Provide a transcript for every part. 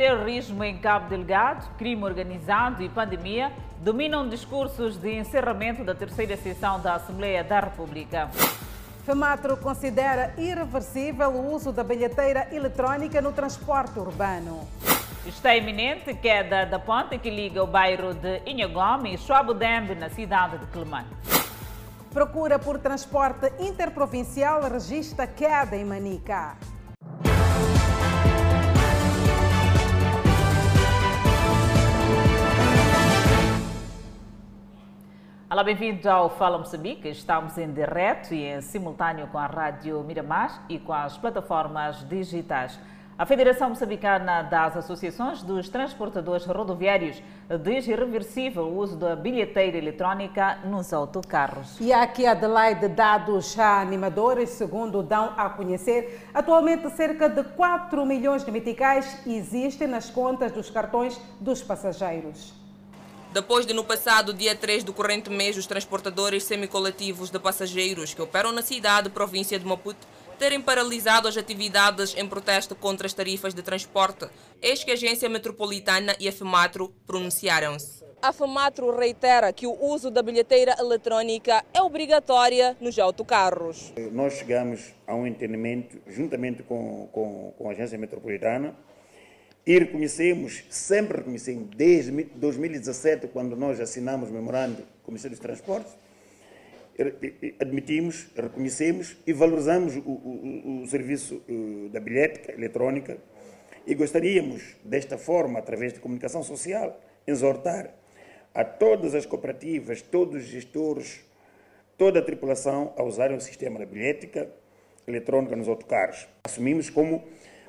terrorismo em Cabo Delgado, crime organizado e pandemia dominam discursos de encerramento da terceira sessão da Assembleia da República. FEMATRO considera irreversível o uso da bilheteira eletrónica no transporte urbano. Está iminente queda da ponte que liga o bairro de Inhagome e Chuabudembe, na cidade de Quelimane. Procura por transporte interprovincial registra queda em Manica. Olá, bem-vindo ao Fala Moçambique. Estamos em direto e em simultâneo com a Rádio Miramar e com as plataformas digitais. A Federação Moçambicana das Associações dos Transportadores Rodoviários diz irreversível o uso da bilheteira eletrónica nos autocarros. E aqui, Adelaide, dados animadores, segundo dão a conhecer. Atualmente, cerca de 4 milhões de meticais existem nas contas dos cartões dos passageiros. Depois de, no passado dia 3 do corrente mês, os transportadores semicoletivos de passageiros que operam na cidade e província de Maputo terem paralisado as atividades em protesto contra as tarifas de transporte, eis que a Agência Metropolitana e a FEMATRO pronunciaram-se. A FEMATRO reitera que o uso da bilheteira eletrónica é obrigatória nos autocarros. Nós chegamos a um entendimento, juntamente com, com, com a Agência Metropolitana, e reconhecemos, sempre reconhecemos, desde 2017, quando nós assinamos o memorando com o Ministério dos Transportes, admitimos, reconhecemos e valorizamos o, o, o serviço uh, da bilhética eletrónica e gostaríamos, desta forma, através de comunicação social, exortar a todas as cooperativas, todos os gestores, toda a tripulação a usarem o sistema da bilhética eletrónica nos autocarros. Assumimos como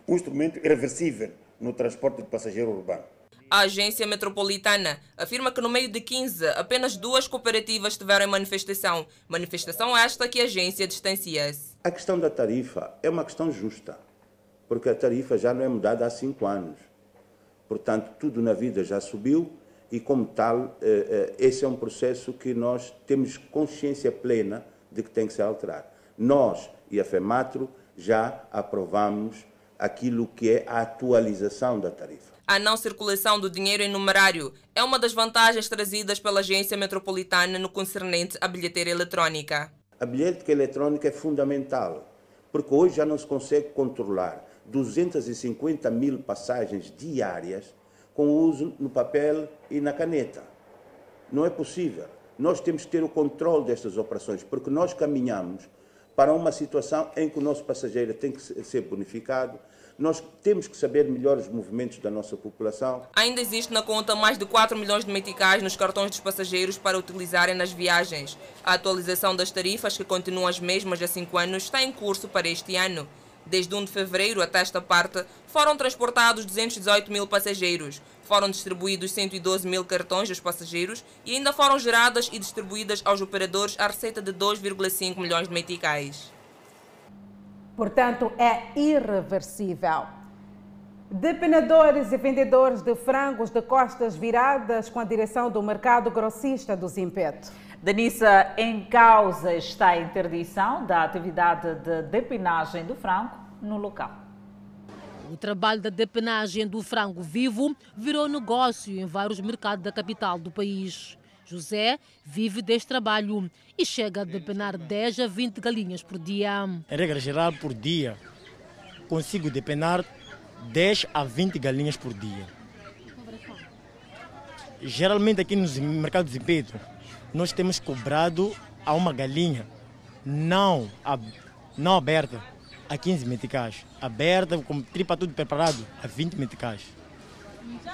um instrumento irreversível no transporte de passageiro urbano. A agência metropolitana afirma que no meio de 15, apenas duas cooperativas tiveram manifestação. Manifestação esta que a agência distancia-se. A questão da tarifa é uma questão justa, porque a tarifa já não é mudada há cinco anos. Portanto, tudo na vida já subiu e, como tal, eh, eh, esse é um processo que nós temos consciência plena de que tem que ser alterado. Nós e a FEMATRO já aprovamos aquilo que é a atualização da tarifa. A não circulação do dinheiro em numerário é uma das vantagens trazidas pela Agência Metropolitana no concernente à bilheteira eletrónica. A bilhética eletrónica é fundamental, porque hoje já não se consegue controlar 250 mil passagens diárias com o uso no papel e na caneta. Não é possível. Nós temos que ter o controle destas operações, porque nós caminhamos para uma situação em que o nosso passageiro tem que ser bonificado, nós temos que saber melhor os movimentos da nossa população. Ainda existe na conta mais de 4 milhões de meticais nos cartões dos passageiros para utilizarem nas viagens. A atualização das tarifas, que continuam as mesmas há 5 anos, está em curso para este ano. Desde 1 de fevereiro até esta parte, foram transportados 218 mil passageiros. Foram distribuídos 112 mil cartões dos passageiros e ainda foram geradas e distribuídas aos operadores a receita de 2,5 milhões de meticais. Portanto, é irreversível. Depenadores e vendedores de frangos de costas viradas com a direção do mercado grossista do Zimpeto. Danissa, em causa está a interdição da atividade de depenagem do frango no local. O trabalho da depenagem do frango vivo virou negócio em vários mercados da capital do país. José vive deste trabalho e chega a depenar 10 a 20 galinhas por dia. Em regra geral, por dia, consigo depenar 10 a 20 galinhas por dia. Geralmente aqui nos mercados de Pedro, nós temos cobrado a uma galinha não, não aberta a 15 meticais, aberta com tripa tudo preparado a 20 meticais.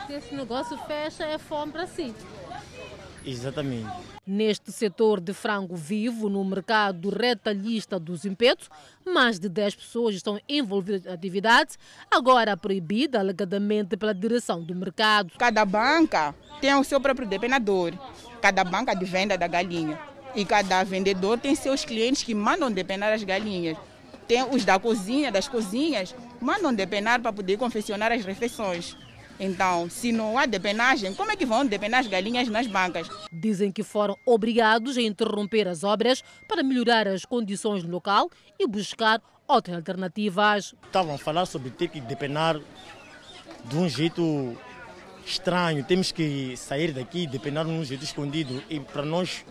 Se esse negócio fecha, é fome para si. Exatamente. Neste setor de frango vivo, no mercado retalhista dos impetos, mais de 10 pessoas estão envolvidas na atividade, agora proibida alegadamente pela direção do mercado. Cada banca tem o seu próprio depenador, cada banca de venda da galinha. E cada vendedor tem seus clientes que mandam depenar as galinhas. Tem os da cozinha, das cozinhas, mandam depenar para poder confeccionar as refeições. Então, se não há depenagem, como é que vão depenar as galinhas nas bancas? Dizem que foram obrigados a interromper as obras para melhorar as condições no local e buscar outras alternativas. Estavam a falar sobre ter que depenar de um jeito estranho. Temos que sair daqui, depenar num jeito escondido e para nós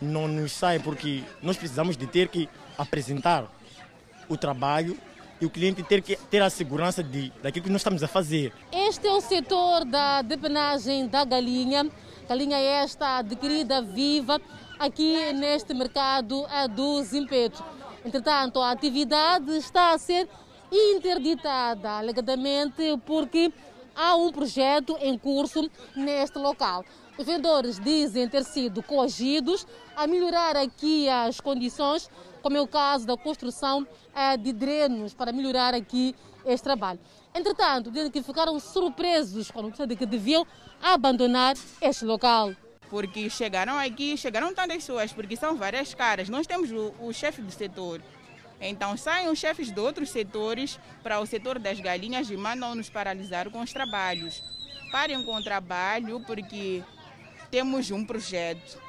não nos sai porque nós precisamos de ter que apresentar o trabalho e o cliente ter que ter a segurança de, daquilo que nós estamos a fazer. Este é o setor da depenagem da galinha. Galinha esta adquirida viva aqui neste mercado do Zimpeto. Entretanto, a atividade está a ser interditada, alegadamente porque há um projeto em curso neste local. Vendedores dizem ter sido coagidos a melhorar aqui as condições, como é o caso da construção eh, de drenos para melhorar aqui este trabalho. Entretanto, dizem que ficaram surpresos quando de que deviam abandonar este local. Porque chegaram aqui, chegaram tantas pessoas, porque são várias caras. Nós temos o, o chefe do setor, então saem os chefes de outros setores para o setor das galinhas e mandam-nos paralisar com os trabalhos. Parem com o trabalho porque temos um projeto.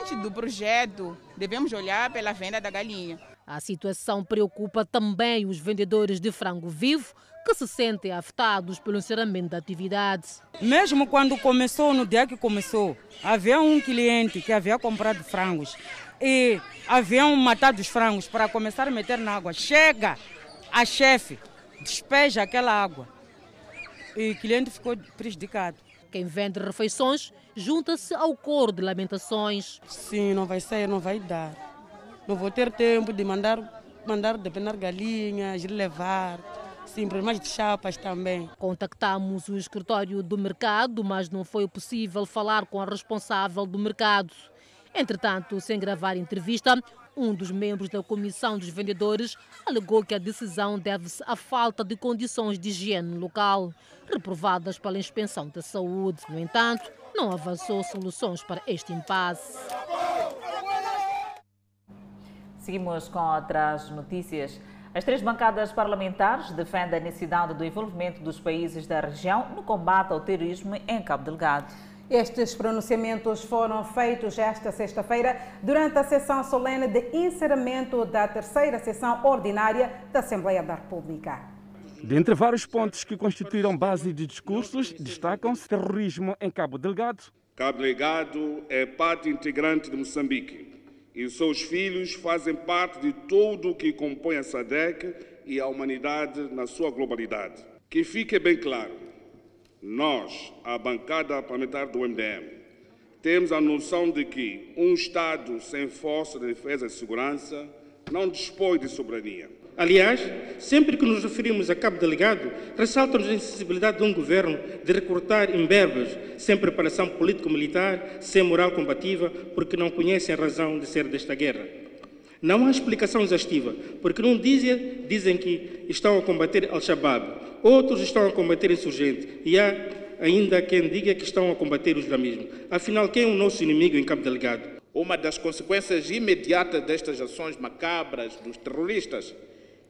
Antes do projeto, devemos olhar pela venda da galinha. A situação preocupa também os vendedores de frango vivo que se sentem afetados pelo encerramento da atividade. Mesmo quando começou, no dia que começou, havia um cliente que havia comprado frangos e haviam matado os frangos para começar a meter na água. Chega a chefe, despeja aquela água e o cliente ficou prejudicado. Quem vende refeições junta-se ao coro de lamentações. Sim, não vai sair, não vai dar. Não vou ter tempo de mandar, mandar depenar galinhas, levar. Sim, problemas de chapas também. Contactamos o escritório do mercado, mas não foi possível falar com a responsável do mercado. Entretanto, sem gravar entrevista, um dos membros da comissão dos vendedores alegou que a decisão deve-se à falta de condições de higiene local, reprovadas pela Inspeção da Saúde. No entanto, não avançou soluções para este impasse. Seguimos com outras notícias. As três bancadas parlamentares defendem a necessidade do envolvimento dos países da região no combate ao terrorismo em Cabo Delgado. Estes pronunciamentos foram feitos esta sexta-feira durante a sessão solene de encerramento da terceira sessão ordinária da Assembleia da República. Dentre vários pontos que constituíram base de discursos, destacam-se terrorismo em Cabo Delgado. Cabo Delgado é parte integrante de Moçambique e seus filhos fazem parte de tudo o que compõe a SADEC e a humanidade na sua globalidade. Que fique bem claro, nós, a bancada parlamentar do MDM, temos a noção de que um Estado sem força de defesa e segurança não dispõe de soberania. Aliás, sempre que nos referimos a Cabo Delegado, ressalta-nos a insensibilidade de um governo de recrutar imberbes, sem preparação político-militar, sem moral combativa, porque não conhecem a razão de ser desta guerra. Não há explicação exaustiva, porque num dizem, dizem que estão a combater Al-Shabaab, outros estão a combater insurgente, e há ainda quem diga que estão a combater o islamismo. Afinal, quem é o nosso inimigo em Cabo Delegado? Uma das consequências imediatas destas ações macabras dos terroristas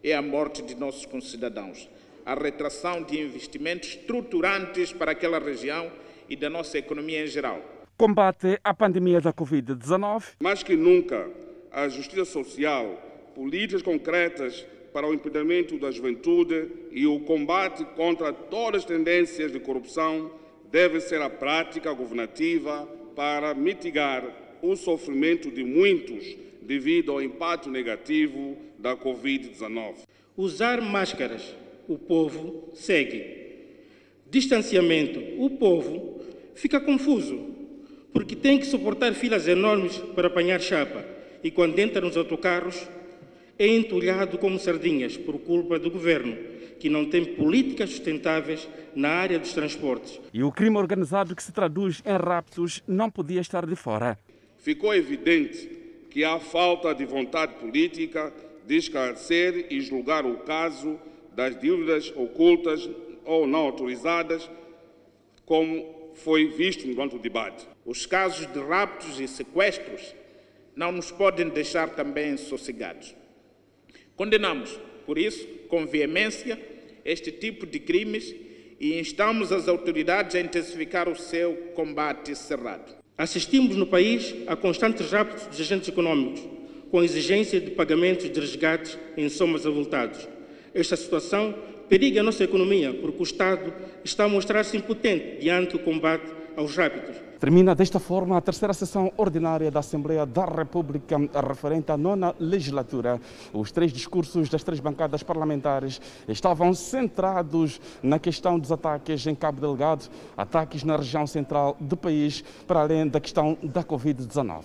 é a morte de nossos concidadãos, a retração de investimentos estruturantes para aquela região e da nossa economia em geral. Combate à pandemia da Covid-19. Mais que nunca, a justiça social, políticas concretas para o impedimento da juventude e o combate contra todas as tendências de corrupção devem ser a prática governativa para mitigar o sofrimento de muitos devido ao impacto negativo da Covid-19. Usar máscaras, o povo segue. Distanciamento, o povo fica confuso, porque tem que suportar filas enormes para apanhar chapa e quando entra nos autocarros é entulhado como sardinhas por culpa do governo, que não tem políticas sustentáveis na área dos transportes. E o crime organizado que se traduz em raptos não podia estar de fora. Ficou evidente que há falta de vontade política de esclarecer e julgar o caso das dívidas ocultas ou não autorizadas, como foi visto durante o debate. Os casos de raptos e sequestros não nos podem deixar também sossegados. Condenamos, por isso, com veemência, este tipo de crimes e instamos as autoridades a intensificar o seu combate cerrado. Assistimos no país a constantes raptos de agentes econômicos, com exigência de pagamentos de resgates em somas avultados. Esta situação periga a nossa economia, porque o Estado está a mostrar-se impotente diante do combate aos rápidos. Termina desta forma a terceira sessão ordinária da Assembleia da República referente à nona legislatura. Os três discursos das três bancadas parlamentares estavam centrados na questão dos ataques em Cabo Delgado, ataques na região central do país, para além da questão da Covid-19.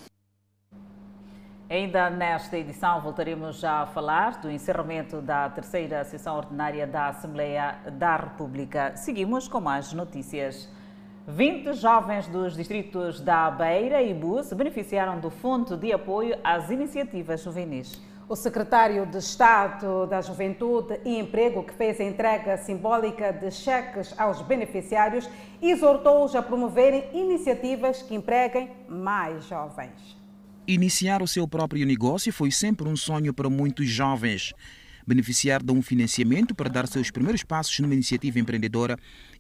Ainda nesta edição voltaremos a falar do encerramento da terceira sessão ordinária da Assembleia da República. Seguimos com mais notícias. 20 jovens dos distritos da Beira e Bu se beneficiaram do Fundo de Apoio às Iniciativas Juvenis. O secretário de Estado da Juventude e Emprego, que fez a entrega simbólica de cheques aos beneficiários, exortou-os a promoverem iniciativas que empreguem mais jovens. Iniciar o seu próprio negócio foi sempre um sonho para muitos jovens. Beneficiar de um financiamento para dar seus primeiros passos numa iniciativa empreendedora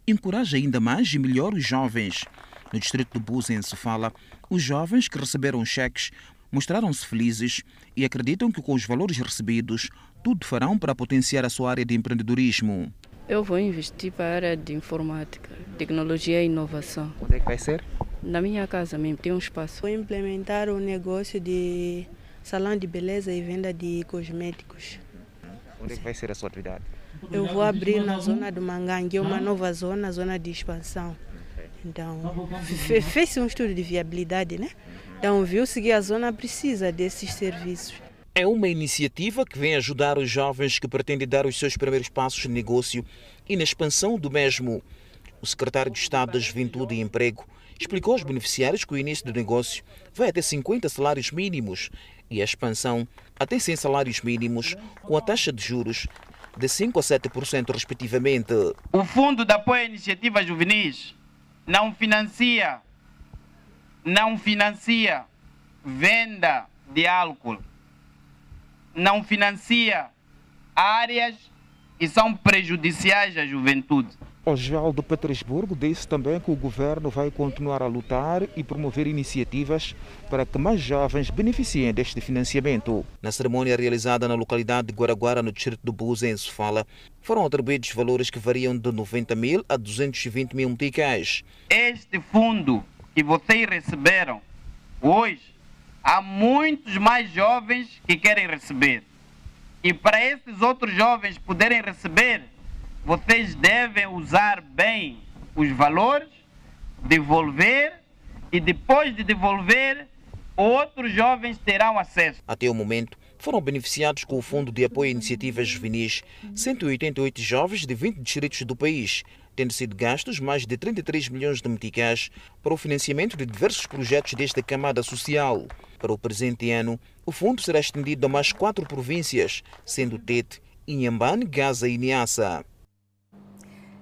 encoraja ainda mais e melhor os jovens. No distrito de Busa, em Sofala, os jovens que receberam cheques mostraram-se felizes e acreditam que com os valores recebidos, tudo farão para potenciar a sua área de empreendedorismo. Eu vou investir para a área de informática, tecnologia e inovação. Onde é que vai ser? Na minha casa mesmo, tem um espaço. Vou implementar o um negócio de salão de beleza e venda de cosméticos. Onde é que vai ser a sua atividade? Eu vou abrir na zona do Mangangue, uma nova zona, zona de expansão. Então, fez-se um estudo de viabilidade, né? Então, viu-se que a zona precisa desses serviços. É uma iniciativa que vem ajudar os jovens que pretendem dar os seus primeiros passos no negócio e na expansão do mesmo. O secretário de Estado da Juventude e Emprego explicou aos beneficiários que o início do negócio vai até 50 salários mínimos e a expansão até 100 salários mínimos, com a taxa de juros de 5% a 7%, respectivamente. O Fundo de Apoio à Iniciativa Juvenis não financia, não financia venda de álcool, não financia áreas que são prejudiciais à juventude. Oswaldo Petersburgo disse também que o governo vai continuar a lutar e promover iniciativas para que mais jovens beneficiem deste financiamento. Na cerimônia realizada na localidade de Guaraguara, no distrito do Buza, em Sofala, foram atribuídos valores que variam de 90 mil a 220 mil meticais. Este fundo que vocês receberam hoje, há muitos mais jovens que querem receber. E para esses outros jovens poderem receber, vocês devem usar bem os valores, devolver e depois de devolver, outros jovens terão acesso. Até o momento, foram beneficiados com o Fundo de Apoio a Iniciativas Juvenis 188 jovens de 20 distritos do país, tendo sido gastos mais de 33 milhões de meticais para o financiamento de diversos projetos desta camada social. Para o presente ano, o fundo será estendido a mais quatro províncias, sendo Tete, Inhambane, Gaza e Niassa.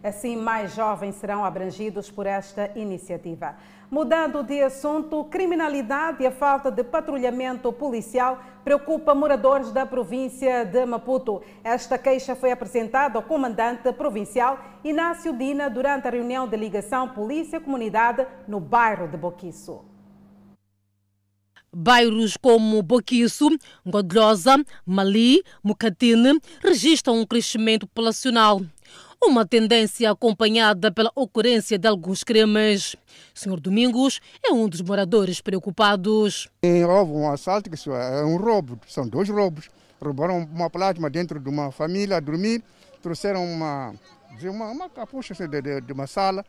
Assim, mais jovens serão abrangidos por esta iniciativa. Mudando de assunto, criminalidade e a falta de patrulhamento policial preocupa moradores da província de Maputo. Esta queixa foi apresentada ao comandante provincial Inácio Dina durante a reunião de ligação Polícia-Comunidade no bairro de Boquiço. Bairros como Boquiço, Godlosa, Mali, Mucatine registram um crescimento populacional uma tendência acompanhada pela ocorrência de alguns crimes. Senhor Domingos é um dos moradores preocupados. Houve um assalto, que é um roubo, são dois roubos. Roubaram uma plasma dentro de uma família a dormir, trouxeram uma, uma, uma capucha de, de, de uma sala,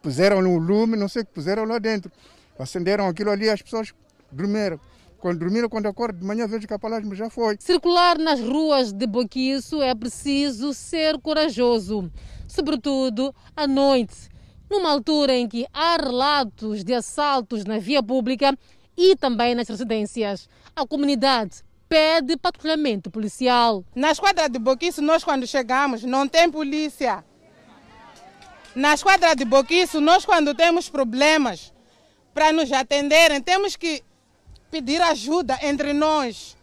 puseram no lume, não sei o que puseram lá dentro. Acenderam aquilo ali as pessoas dormiram. Quando dormiram, quando acordam de manhã, vejo que a palavra já foi. Circular nas ruas de Boquiço é preciso ser corajoso, sobretudo à noite, numa altura em que há relatos de assaltos na via pública e também nas residências. A comunidade pede patrulhamento policial. Na esquadra de Boquiço, nós quando chegamos, não tem polícia. Na esquadra de Boquiço, nós quando temos problemas para nos atenderem, temos que pedir ajuda entre nós.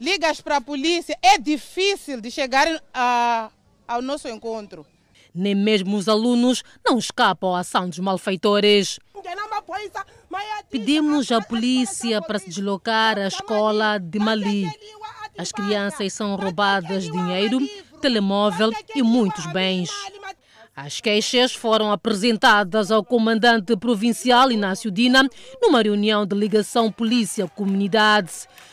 Ligas para a polícia, é difícil de chegar a, ao nosso encontro. Nem mesmo os alunos não escapam à ação dos malfeitores. Pedimos à polícia para se deslocar à escola de Mali. As crianças são roubadas dinheiro, telemóvel e muitos bens. As queixas foram apresentadas ao comandante provincial Inácio Dina numa reunião de ligação polícia-comunidade.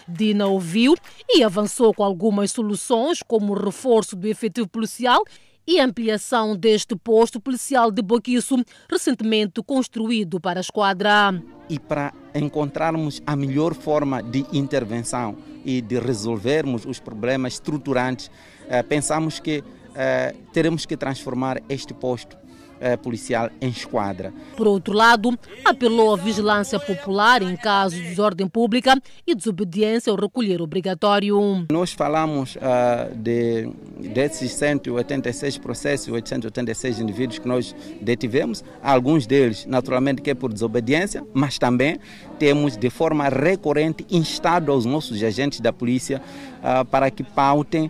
Dina ouviu e avançou com algumas soluções, como o reforço do efetivo policial e ampliação deste posto policial de Boquiço, recentemente construído para a esquadra. E para encontrarmos a melhor forma de intervenção e de resolvermos os problemas estruturantes, eh, pensamos que eh, teremos que transformar este posto eh, policial em esquadra. Por outro lado, apelou à vigilância popular em caso de desordem pública e desobediência ao recolher obrigatório. Nós falamos uh, de, desses 186 processos, 886 indivíduos que nós detivemos, alguns deles, naturalmente, que é por desobediência, mas também temos de forma recorrente instado aos nossos agentes da polícia uh, para que pautem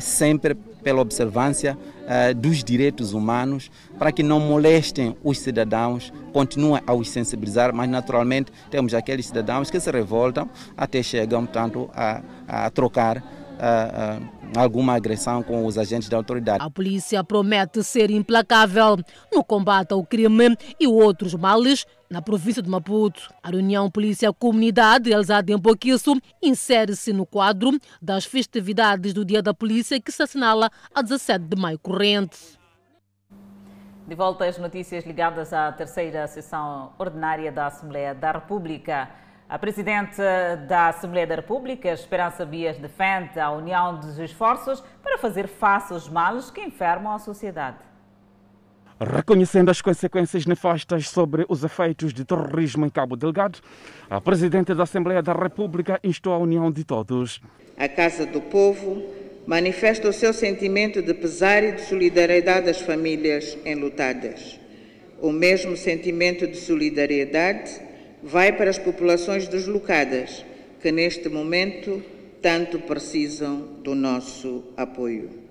sempre pela observância uh, dos direitos humanos, para que não molestem os cidadãos, continuem a os sensibilizar, mas naturalmente temos aqueles cidadãos que se revoltam até chegam, portanto, a, a trocar uh, uh, alguma agressão com os agentes da autoridade. A polícia promete ser implacável no combate ao crime e outros males na província de Maputo. A reunião Polícia-Comunidade, realizada em Boquiço, insere-se no quadro das festividades do Dia da Polícia, que se assinala a 17 de maio corrente. De volta às notícias ligadas à terceira sessão ordinária da Assembleia da República. A Presidente da Assembleia da República, Esperança Bias, defende a união dos esforços para fazer face aos males que enfermam a sociedade. Reconhecendo as consequências nefastas sobre os efeitos de terrorismo em Cabo Delgado, a Presidente da Assembleia da República instou a união de todos. A Casa do Povo manifesta o seu sentimento de pesar e de solidariedade às famílias enlutadas. O mesmo sentimento de solidariedade vai para as populações deslocadas, que neste momento tanto precisam do nosso apoio.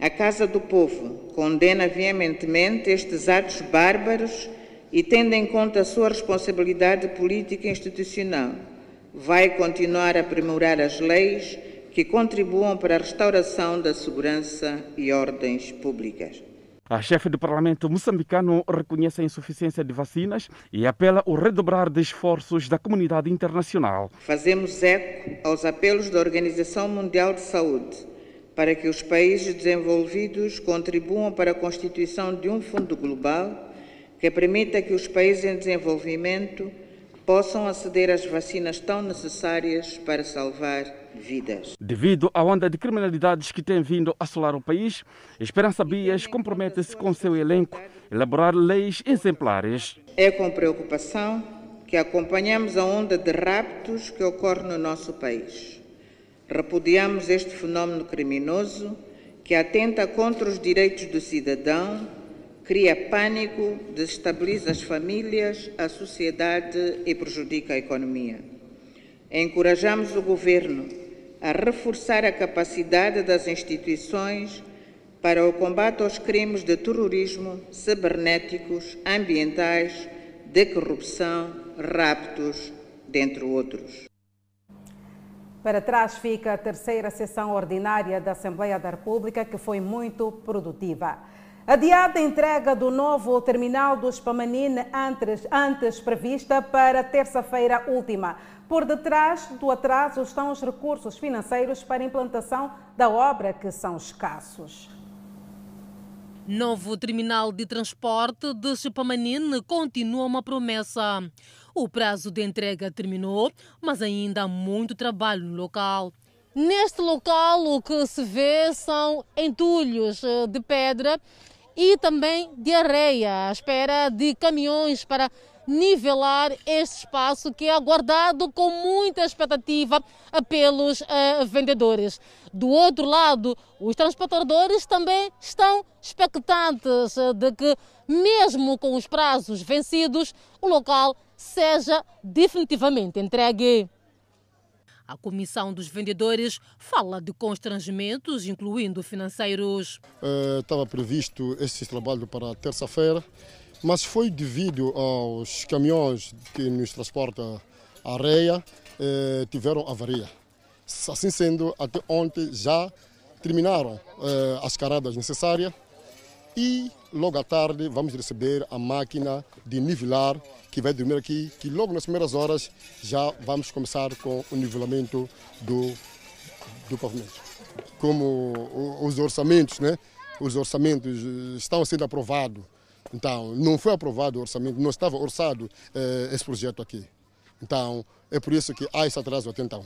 A Casa do Povo condena veementemente estes atos bárbaros e, tendo em conta a sua responsabilidade política e institucional, vai continuar a aprimorar as leis que contribuam para a restauração da segurança e ordens públicas. A chefe do parlamento moçambicano reconhece a insuficiência de vacinas e apela ao redobrar de esforços da comunidade internacional. Fazemos eco aos apelos da Organização Mundial de Saúde para que os países desenvolvidos contribuam para a constituição de um fundo global que permita que os países em desenvolvimento possam aceder às vacinas tão necessárias para salvar vidas. Devido à onda de criminalidades que tem vindo a assolar o país, Esperança Bias compromete-se com seu elenco a elaborar leis exemplares. É com preocupação que acompanhamos a onda de raptos que ocorre no nosso país. Repudiamos este fenómeno criminoso que atenta contra os direitos do cidadão cria pânico, desestabiliza as famílias, a sociedade e prejudica a economia. Encorajamos o governo a reforçar a capacidade das instituições para o combate aos crimes de terrorismo, cibernéticos, ambientais, de corrupção, raptos, dentre outros. Para trás fica a terceira sessão ordinária da Assembleia da República, que foi muito produtiva. Adiada a entrega do novo terminal do Spamanine antes, antes prevista para terça-feira última. Por detrás do atraso estão os recursos financeiros para a implantação da obra, que são escassos. Novo terminal de transporte de Chupamanine continua uma promessa. O prazo de entrega terminou, mas ainda há muito trabalho no local. Neste local, o que se vê são entulhos eh, de pedra e também de areia, à espera de caminhões para nivelar este espaço que é aguardado com muita expectativa pelos uh, vendedores. Do outro lado, os transportadores também estão expectantes eh, de que, mesmo com os prazos vencidos, o local seja definitivamente entregue. A Comissão dos Vendedores fala de constrangimentos, incluindo financeiros. Uh, estava previsto esse trabalho para terça-feira, mas foi devido aos caminhões que nos transportam areia, uh, tiveram avaria. Assim sendo, até ontem já terminaram eh, as caradas necessárias e logo à tarde vamos receber a máquina de nivelar que vai dormir aqui, que logo nas primeiras horas já vamos começar com o nivelamento do, do pavimento. Como os orçamentos, né? Os orçamentos estão sendo aprovados. Então, não foi aprovado o orçamento, não estava orçado eh, esse projeto aqui. Então, é por isso que há esse atraso até então.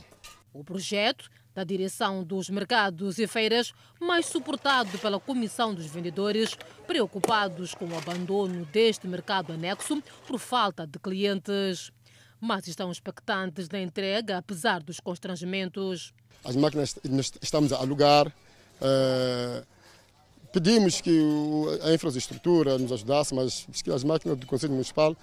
O projeto da direção dos mercados e feiras, mais suportado pela Comissão dos Vendedores, preocupados com o abandono deste mercado anexo por falta de clientes. Mas estão expectantes da entrega, apesar dos constrangimentos. As máquinas estamos a alugar. Eh, pedimos que a infraestrutura nos ajudasse, mas as máquinas do Conselho Municipal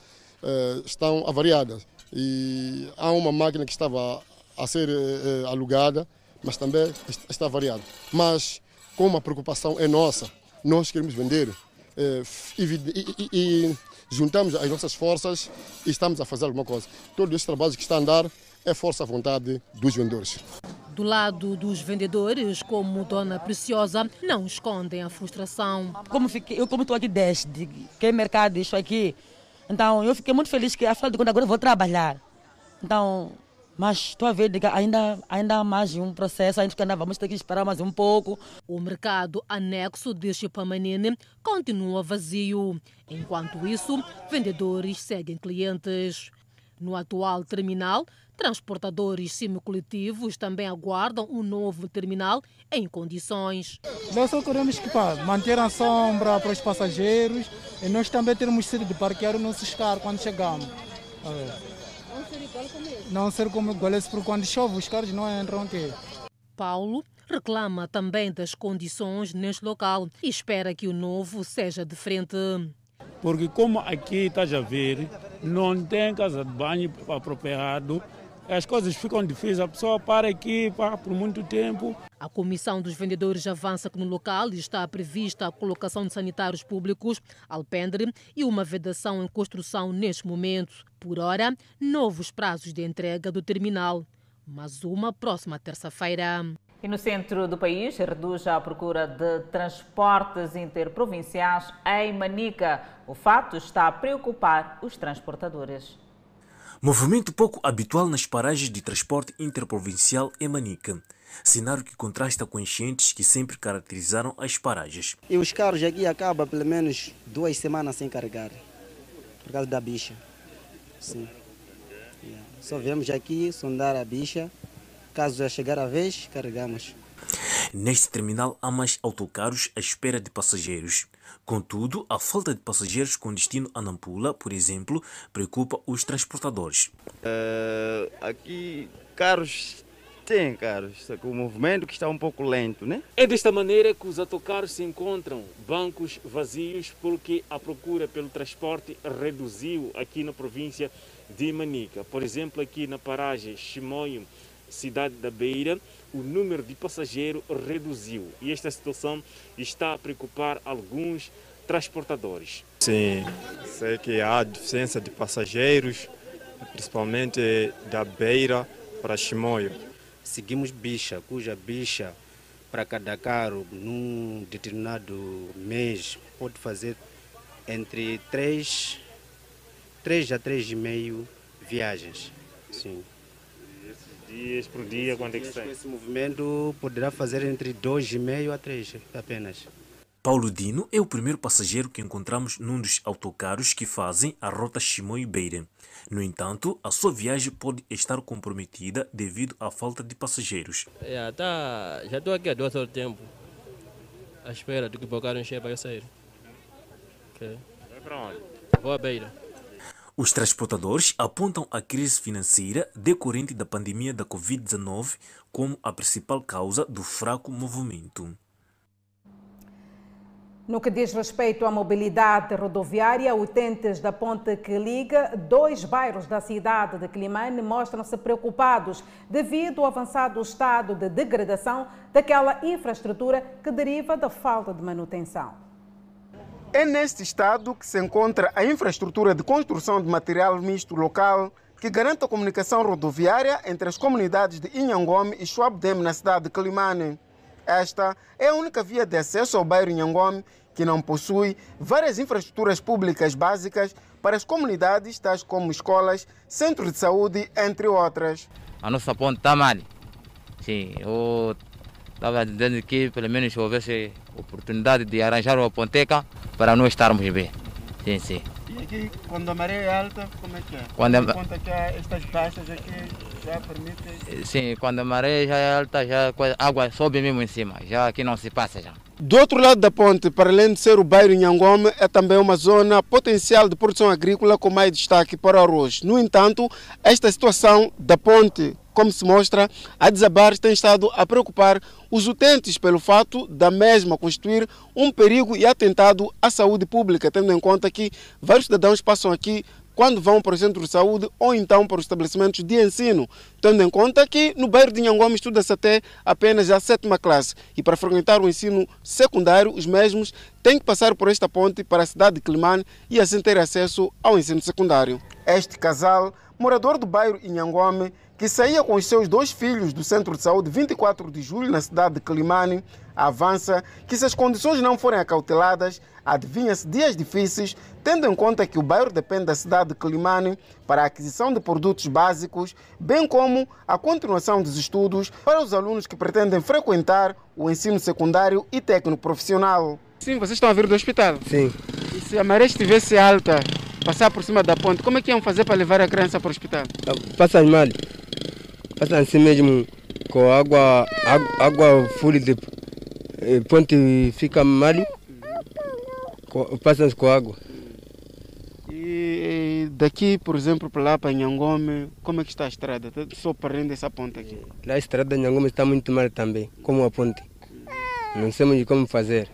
eh, estão avariadas. E há uma máquina que estava a ser eh, alugada, mas também está variado. Mas, como a preocupação é nossa, nós queremos vender eh, e, e, e, juntamos as nossas forças e estamos a fazer alguma coisa. Todo esse trabalho que está a andar é força à vontade dos vendedores. Do lado dos vendedores, como Dona Preciosa, não escondem a frustração. Como fiquei, eu como estou aqui desde que é mercado isso aqui, então eu fiquei muito feliz que afinal de contas agora eu vou trabalhar. Então mas estou a ver que ainda, ainda há mais um processo, ainda, ainda vamos ter que esperar mais um pouco. O mercado anexo de Chipamanene continua vazio. Enquanto isso, vendedores seguem clientes. No atual terminal, transportadores semicoletivos também aguardam um novo terminal em condições. Nós só queremos que pá, manter a sombra para os passageiros e nós também temos sede de parquear os nossos carros quando chegamos. Não ser igual como esse? Não ser como porque quando chove os carros não entram aqui. Paulo reclama também das condições neste local e espera que o novo seja diferente. Porque como aqui estás a ver, não tem casa de banho apropriado, as coisas ficam difíceis, a pessoa para aqui para por muito tempo. A Comissão dos Vendedores avança que no local está prevista a colocação de sanitários públicos, alpendre e uma vedação em construção neste momento. Por hora, novos prazos de entrega do terminal, mas uma próxima terça-feira. E no centro do país, reduz a procura de transportes interprovinciais em Manica. O fato está a preocupar os transportadores. Movimento pouco habitual nas paragens de transporte interprovincial em Manica. Cenário que contrasta com enchentes que sempre caracterizaram as paragens. E os carros aqui acabam pelo menos duas semanas sem carregar, por causa da bicha. Sim. Yeah. Só viemos aqui sondar a bicha. Caso já chegar a vez, carregamos. Neste terminal há mais autocarros à espera de passageiros. Contudo, a falta de passageiros com destino a Nampula, por exemplo, preocupa os transportadores. Uh, aqui, carros tem carros, só que o movimento que está um pouco lento, né? É desta maneira que os autocarros se encontram, bancos vazios, porque a procura pelo transporte reduziu aqui na província de Manica. Por exemplo, aqui na paragem Chimoio, cidade da Beira, o número de passageiros reduziu e esta situação está a preocupar alguns transportadores. Sim, sei que há deficiência de passageiros, principalmente da Beira para Chimoio. Seguimos bicha, cuja bicha para cada carro num determinado mês pode fazer entre 3, 3 a 3,5 viagens. Sim dias por dia, quanto é que sai? Esse movimento poderá fazer entre 2,5 a 3 apenas. Paulo Dino é o primeiro passageiro que encontramos num dos autocarros que fazem a rota Chimoio-Beira. No entanto, a sua viagem pode estar comprometida devido à falta de passageiros. É, tá, já estou aqui há dois horas de tempo, à espera de que o carro encher para eu sair. Okay. Vai para onde? Vou à Beira. Os transportadores apontam a crise financeira decorrente da pandemia da Covid-19 como a principal causa do fraco movimento. No que diz respeito à mobilidade rodoviária, utentes da ponte que liga dois bairros da cidade de Climane mostram-se preocupados devido ao avançado estado de degradação daquela infraestrutura que deriva da falta de manutenção. É neste estado que se encontra a infraestrutura de construção de material misto local que garante a comunicação rodoviária entre as comunidades de Inhangome e Schwabdem na cidade de Climane. Esta é a única via de acesso ao bairro Nhangome que não possui várias infraestruturas públicas básicas para as comunidades, tais como escolas, centros de saúde, entre outras. A nossa ponte está mal. Sim, eu estava dizendo que pelo menos houvesse oportunidade de arranjar uma ponteca para nós estarmos bem. Sim, sim. E aqui, quando a maré é alta, como é que é? Quando a... conta que há estas baixas aqui já permite... Sim, quando a maré já é alta, já a água sobe mesmo em cima, já aqui não se passa já. Do outro lado da ponte, para além de ser o bairro Nhangome, é também uma zona potencial de produção agrícola com mais destaque para o arroz. No entanto, esta situação da ponte, como se mostra, a desabar tem estado a preocupar os utentes pelo fato da mesma constituir um perigo e atentado à saúde pública, tendo em conta que vários cidadãos passam aqui quando vão para o centro de saúde ou então para os estabelecimentos de ensino, tendo em conta que no bairro de Nhangoma estuda-se até apenas a sétima classe e para frequentar o ensino secundário, os mesmos têm que passar por esta ponte para a cidade de Climane e assim ter acesso ao ensino secundário. Este casal, morador do bairro Inhangome, que saía com os seus dois filhos do Centro de Saúde 24 de julho na cidade de Climane, avança que se as condições não forem acauteladas, adivinha-se dias difíceis, tendo em conta que o bairro depende da cidade de Climane para a aquisição de produtos básicos, bem como a continuação dos estudos para os alunos que pretendem frequentar o ensino secundário e técnico profissional. Sim, vocês estão a vir do hospital? Sim. E se a maré estivesse alta, passar por cima da ponte, como é que iam fazer para levar a criança para o hospital? Passa mal. Passa assim mesmo com água, água, água fluida, ponte fica mal, passa com água. E daqui, por exemplo, para lá, para Nhangome, como é que está a estrada? Só parando essa ponte aqui. Lá a estrada de Nhangome está muito mal também, como a ponte. Não sabemos como fazer.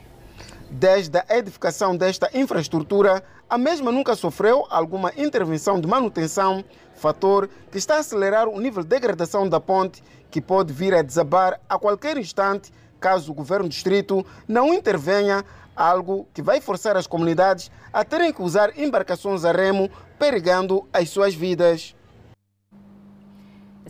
Desde a edificação desta infraestrutura, a mesma nunca sofreu alguma intervenção de manutenção, fator que está a acelerar o nível de degradação da ponte, que pode vir a desabar a qualquer instante caso o governo distrito não intervenha, algo que vai forçar as comunidades a terem que usar embarcações a remo, perigando as suas vidas.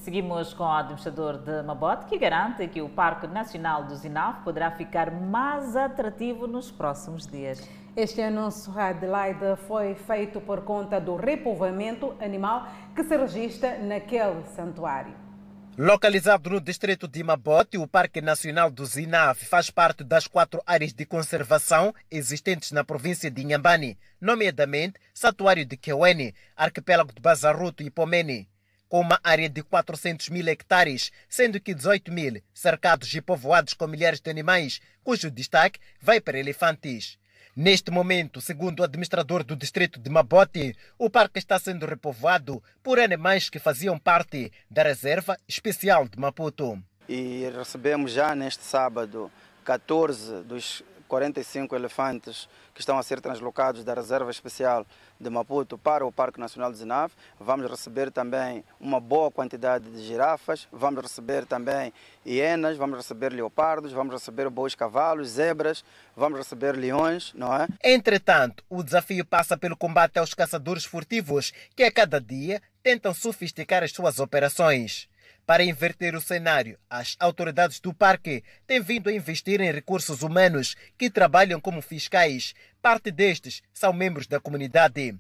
Seguimos com o administrador de Mabote, que garante que o Parque Nacional do Zinaf poderá ficar mais atrativo nos próximos dias. Este anúncio, Adelaide, foi feito por conta do repovoamento animal que se registra naquele santuário. Localizado no distrito de Mabote, o Parque Nacional do Zinaf faz parte das quatro áreas de conservação existentes na província de Inhambane, nomeadamente Santuário de Kewene, Arquipélago de Bazarruto e Pomene com uma área de 400 mil hectares, sendo que 18 mil cercados e povoados com milhares de animais, cujo destaque vai para elefantes. Neste momento, segundo o administrador do distrito de Mabote, o parque está sendo repovoado por animais que faziam parte da reserva especial de Maputo. E recebemos já neste sábado 14 dos 45 elefantes que estão a ser translocados da Reserva Especial de Maputo para o Parque Nacional de Zinave. Vamos receber também uma boa quantidade de girafas, vamos receber também hienas, vamos receber leopardos, vamos receber bois cavalos, zebras, vamos receber leões, não é? Entretanto, o desafio passa pelo combate aos caçadores furtivos que a cada dia tentam sofisticar as suas operações. Para inverter o cenário, as autoridades do parque têm vindo a investir em recursos humanos que trabalham como fiscais. Parte destes são membros da comunidade.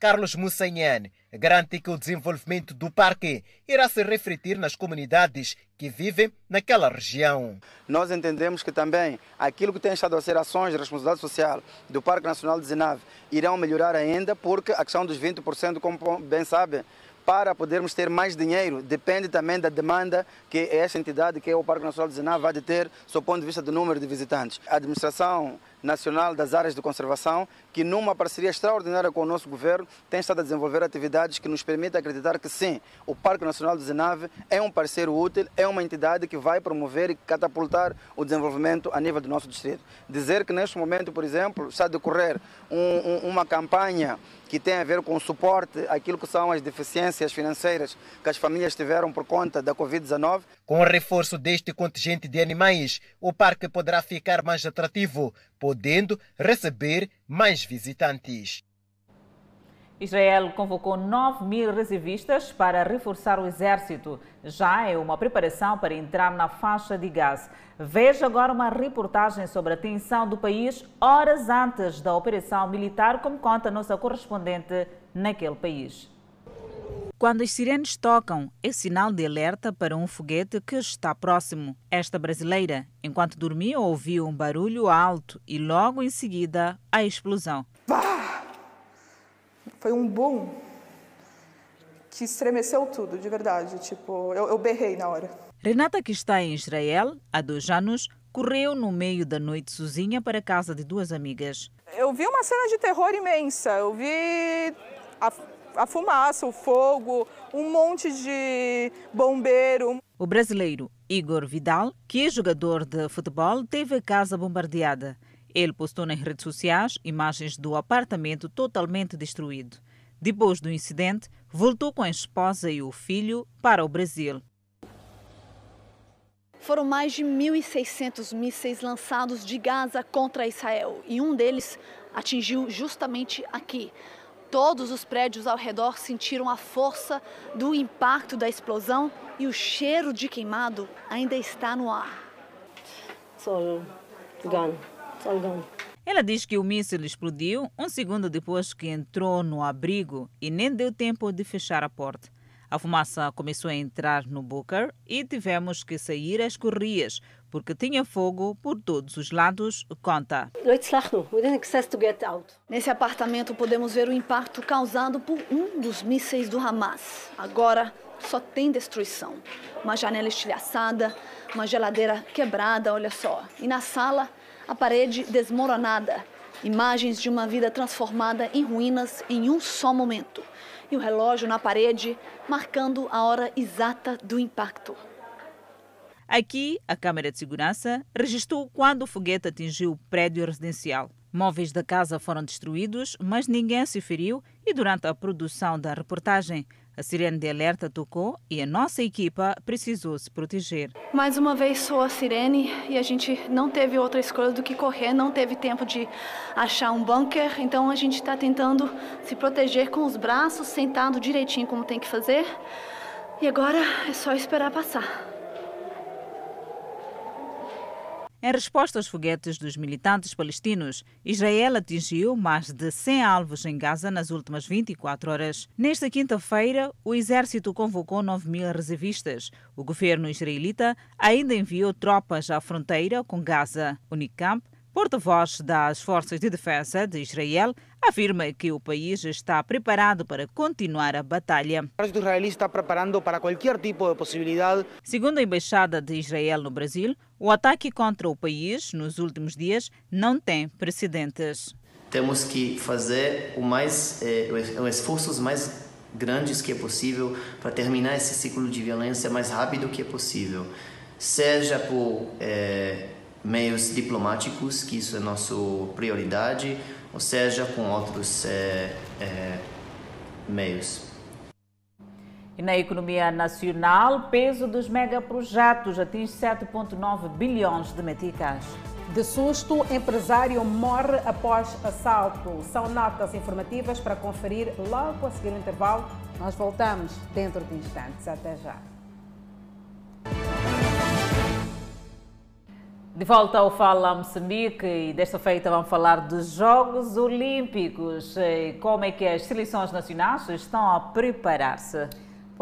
Carlos Mussanhane garante que o desenvolvimento do parque irá se refletir nas comunidades que vivem naquela região. Nós entendemos que também aquilo que tem estado a ser ações de responsabilidade social do Parque Nacional de Zinave irão melhorar ainda, porque a questão dos 20%, como bem sabe, para podermos ter mais dinheiro depende também da demanda que esta entidade, que é o Parque Nacional de Ziná, vai ter, do ponto de vista do número de visitantes. A administração Nacional das Áreas de Conservação, que numa parceria extraordinária com o nosso governo, tem estado a desenvolver atividades que nos permitem acreditar que sim, o Parque Nacional de Zenave é um parceiro útil, é uma entidade que vai promover e catapultar o desenvolvimento a nível do nosso distrito. Dizer que neste momento, por exemplo, está a decorrer um, um, uma campanha que tem a ver com o suporte àquilo que são as deficiências financeiras que as famílias tiveram por conta da Covid-19. Com o reforço deste contingente de animais, o parque poderá ficar mais atrativo, podendo receber mais visitantes. Israel convocou 9 mil reservistas para reforçar o exército. Já é uma preparação para entrar na faixa de gás. Veja agora uma reportagem sobre a tensão do país horas antes da operação militar, como conta a nossa correspondente naquele país. Quando as sirenes tocam, é sinal de alerta para um foguete que está próximo. Esta brasileira, enquanto dormia, ouviu um barulho alto e logo em seguida a explosão. Bah! Foi um boom que estremeceu tudo, de verdade. Tipo, eu, eu berrei na hora. Renata, que está em Israel há dois anos, correu no meio da noite sozinha para a casa de duas amigas. Eu vi uma cena de terror imensa. Eu vi a a fumaça, o fogo, um monte de bombeiro. O brasileiro Igor Vidal, que é jogador de futebol, teve a casa bombardeada. Ele postou nas redes sociais imagens do apartamento totalmente destruído. Depois do incidente, voltou com a esposa e o filho para o Brasil. Foram mais de 1.600 mísseis lançados de Gaza contra Israel e um deles atingiu justamente aqui, Todos os prédios ao redor sentiram a força do impacto da explosão e o cheiro de queimado ainda está no ar. Ela diz que o míssil explodiu um segundo depois que entrou no abrigo e nem deu tempo de fechar a porta. A fumaça começou a entrar no bunker e tivemos que sair às corrias, porque tinha fogo por todos os lados, conta. Nesse apartamento podemos ver o impacto causado por um dos mísseis do Hamas. Agora só tem destruição. Uma janela estilhaçada, uma geladeira quebrada, olha só. E na sala, a parede desmoronada. Imagens de uma vida transformada em ruínas em um só momento e o relógio na parede, marcando a hora exata do impacto. Aqui, a câmera de segurança registrou quando o foguete atingiu o prédio residencial. Móveis da casa foram destruídos, mas ninguém se feriu e durante a produção da reportagem, a sirene de alerta tocou e a nossa equipa precisou se proteger. Mais uma vez soou a sirene e a gente não teve outra escolha do que correr, não teve tempo de achar um bunker, então a gente está tentando se proteger com os braços, sentado direitinho como tem que fazer. E agora é só esperar passar. Em resposta aos foguetes dos militantes palestinos, Israel atingiu mais de 100 alvos em Gaza nas últimas 24 horas. Nesta quinta-feira, o exército convocou 9 mil reservistas. O governo israelita ainda enviou tropas à fronteira com Gaza. Unicamp porta-voz das Forças de Defesa de Israel, afirma que o país está preparado para continuar a batalha. O exército israelí está preparando para qualquer tipo de possibilidade. Segundo a Embaixada de Israel no Brasil, o ataque contra o país nos últimos dias não tem precedentes. Temos que fazer o mais, eh, os esforços mais grandes que é possível para terminar esse ciclo de violência mais rápido que é possível, seja por eh, meios diplomáticos, que isso é nossa prioridade, ou seja, com outros é, é, meios. E na economia nacional, peso dos megaprojetos atinge 7,9 bilhões de meticais. De susto, empresário morre após assalto. São notas informativas para conferir logo a seguir o intervalo. Nós voltamos dentro de instantes. Até já. De volta ao Fala Moçambique e desta feita vamos falar dos Jogos Olímpicos. Como é que as seleções nacionais estão a preparar-se?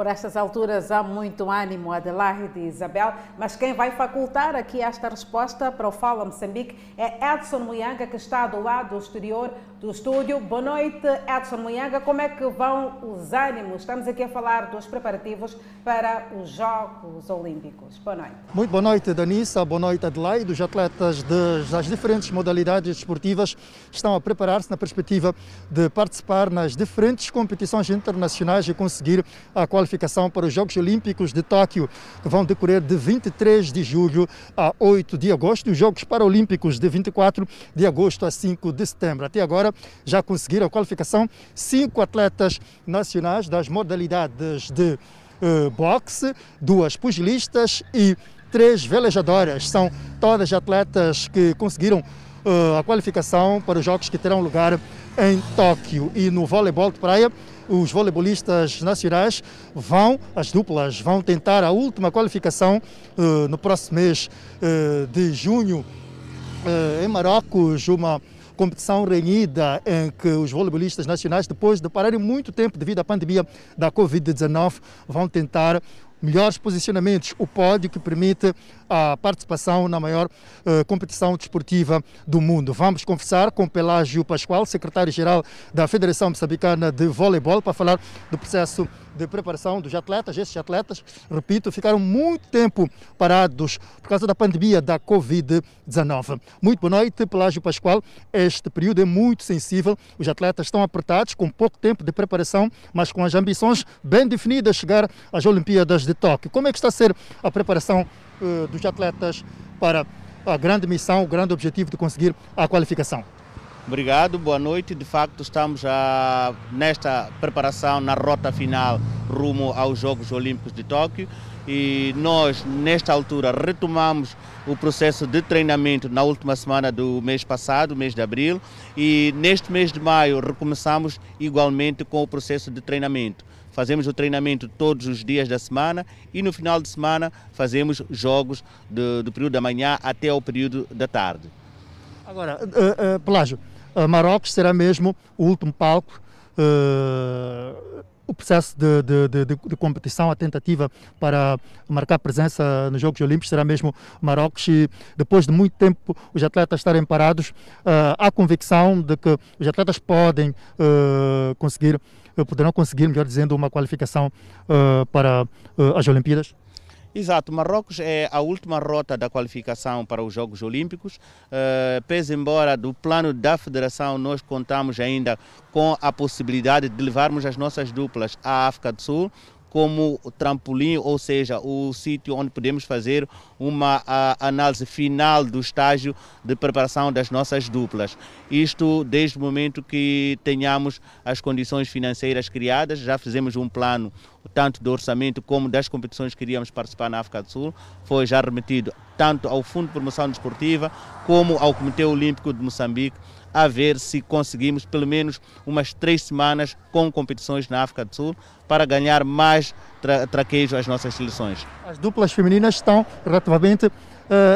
Por estas alturas há muito ânimo, Adelaide e Isabel, mas quem vai facultar aqui esta resposta para o Fala Moçambique é Edson Muyanga, que está do lado exterior do estúdio. Boa noite, Edson Muyanga. Como é que vão os ânimos? Estamos aqui a falar dos preparativos para os Jogos Olímpicos. Boa noite. Muito boa noite, Danissa. Boa noite, Adelaide. Os atletas das diferentes modalidades esportivas estão a preparar-se na perspectiva de participar nas diferentes competições internacionais e conseguir a qualificação para os Jogos Olímpicos de Tóquio, que vão decorrer de 23 de julho a 8 de agosto e os Jogos Paralímpicos de 24 de agosto a 5 de setembro. Até agora, já conseguiram a qualificação cinco atletas nacionais das modalidades de uh, boxe, duas pugilistas e três velejadoras. São todas atletas que conseguiram uh, a qualificação para os jogos que terão lugar em Tóquio. E no voleibol de praia, os voleibolistas nacionais vão, as duplas, vão tentar a última qualificação uh, no próximo mês uh, de junho em Marrocos, uma competição renhida em que os voleibolistas nacionais, depois de pararem muito tempo devido à pandemia da Covid-19, vão tentar melhores posicionamentos, o pódio que permite a participação na maior uh, competição desportiva do mundo. Vamos conversar com Pelágio Pascoal, secretário-geral da Federação Moçambicana de Voleibol, para falar do processo de preparação dos atletas. Esses atletas, repito, ficaram muito tempo parados por causa da pandemia da Covid-19. Muito boa noite, Pelágio Pascoal. Este período é muito sensível. Os atletas estão apertados, com pouco tempo de preparação, mas com as ambições bem definidas de chegar às Olimpíadas de Tóquio. Como é que está a ser a preparação uh, dos atletas para a grande missão, o grande objetivo de conseguir a qualificação? Obrigado, boa noite. De facto, estamos já nesta preparação na rota final rumo aos Jogos Olímpicos de Tóquio e nós, nesta altura, retomamos o processo de treinamento na última semana do mês passado, mês de abril, e neste mês de maio recomeçamos igualmente com o processo de treinamento. Fazemos o treinamento todos os dias da semana e no final de semana fazemos jogos do, do período da manhã até o período da tarde. Agora, uh, uh, Pelágio, Marrocos será mesmo o último palco, uh, o processo de, de, de, de, competição, a tentativa para marcar presença nos Jogos Olímpicos será mesmo Marrocos e depois de muito tempo os atletas estarem parados, uh, há convicção de que os atletas podem conseguir, poderão conseguir, melhor dizendo, uma qualificação para as Olimpíadas? Exato, Marrocos é a última rota da qualificação para os Jogos Olímpicos. Uh, pese embora do plano da federação nós contamos ainda com a possibilidade de levarmos as nossas duplas à África do Sul, como trampolim, ou seja, o sítio onde podemos fazer uma análise final do estágio de preparação das nossas duplas. Isto desde o momento que tenhamos as condições financeiras criadas, já fizemos um plano tanto do orçamento como das competições que iríamos participar na África do Sul, foi já remetido tanto ao Fundo de Promoção Desportiva como ao Comitê Olímpico de Moçambique a ver se conseguimos pelo menos umas três semanas com competições na África do Sul para ganhar mais tra traquejo às nossas seleções. As duplas femininas estão relativamente uh,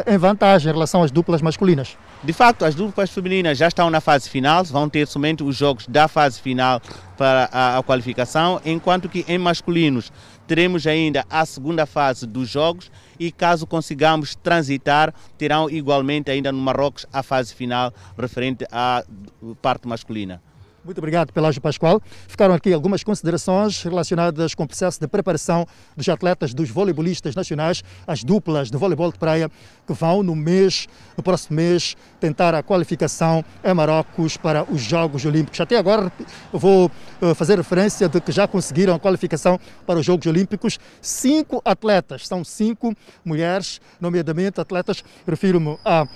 em vantagem em relação às duplas masculinas. De facto, as duplas femininas já estão na fase final, vão ter somente os jogos da fase final para a, a qualificação, enquanto que em masculinos teremos ainda a segunda fase dos jogos e caso consigamos transitar, terão igualmente ainda no Marrocos a fase final referente à parte masculina. Muito obrigado, Pelágio Pascoal. Ficaram aqui algumas considerações relacionadas com o processo de preparação dos atletas, dos voleibolistas nacionais, as duplas de voleibol de praia, que vão no mês, no próximo mês, tentar a qualificação em Marrocos para os Jogos Olímpicos. Até agora vou eh, fazer referência de que já conseguiram a qualificação para os Jogos Olímpicos cinco atletas, são cinco mulheres, nomeadamente atletas, refiro-me a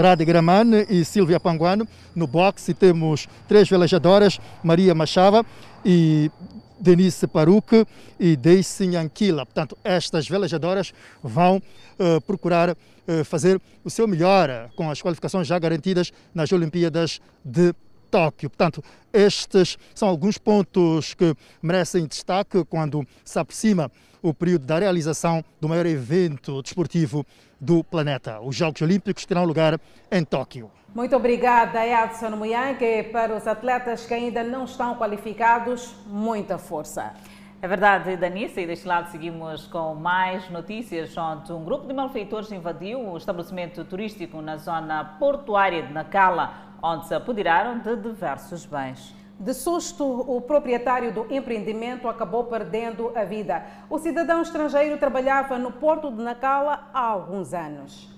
Rade Gramane e Silvia Panguano. No boxe temos três velejadoras, Maria Machava e Denise Paruque e Deise Anquila. Portanto, estas velejadoras vão uh, procurar uh, fazer o seu melhor com as qualificações já garantidas nas Olimpíadas de Tóquio. Portanto, estes são alguns pontos que merecem destaque quando se aproxima o período da realização do maior evento desportivo do planeta. Os Jogos Olímpicos terão lugar em Tóquio. Muito obrigada, Edson Muyanque. Para os atletas que ainda não estão qualificados, muita força. É verdade, Danissa, e deste lado seguimos com mais notícias, onde um grupo de malfeitores invadiu o estabelecimento turístico na zona portuária de Nacala, onde se apoderaram de diversos bens. De susto, o proprietário do empreendimento acabou perdendo a vida. O cidadão estrangeiro trabalhava no porto de Nacala há alguns anos.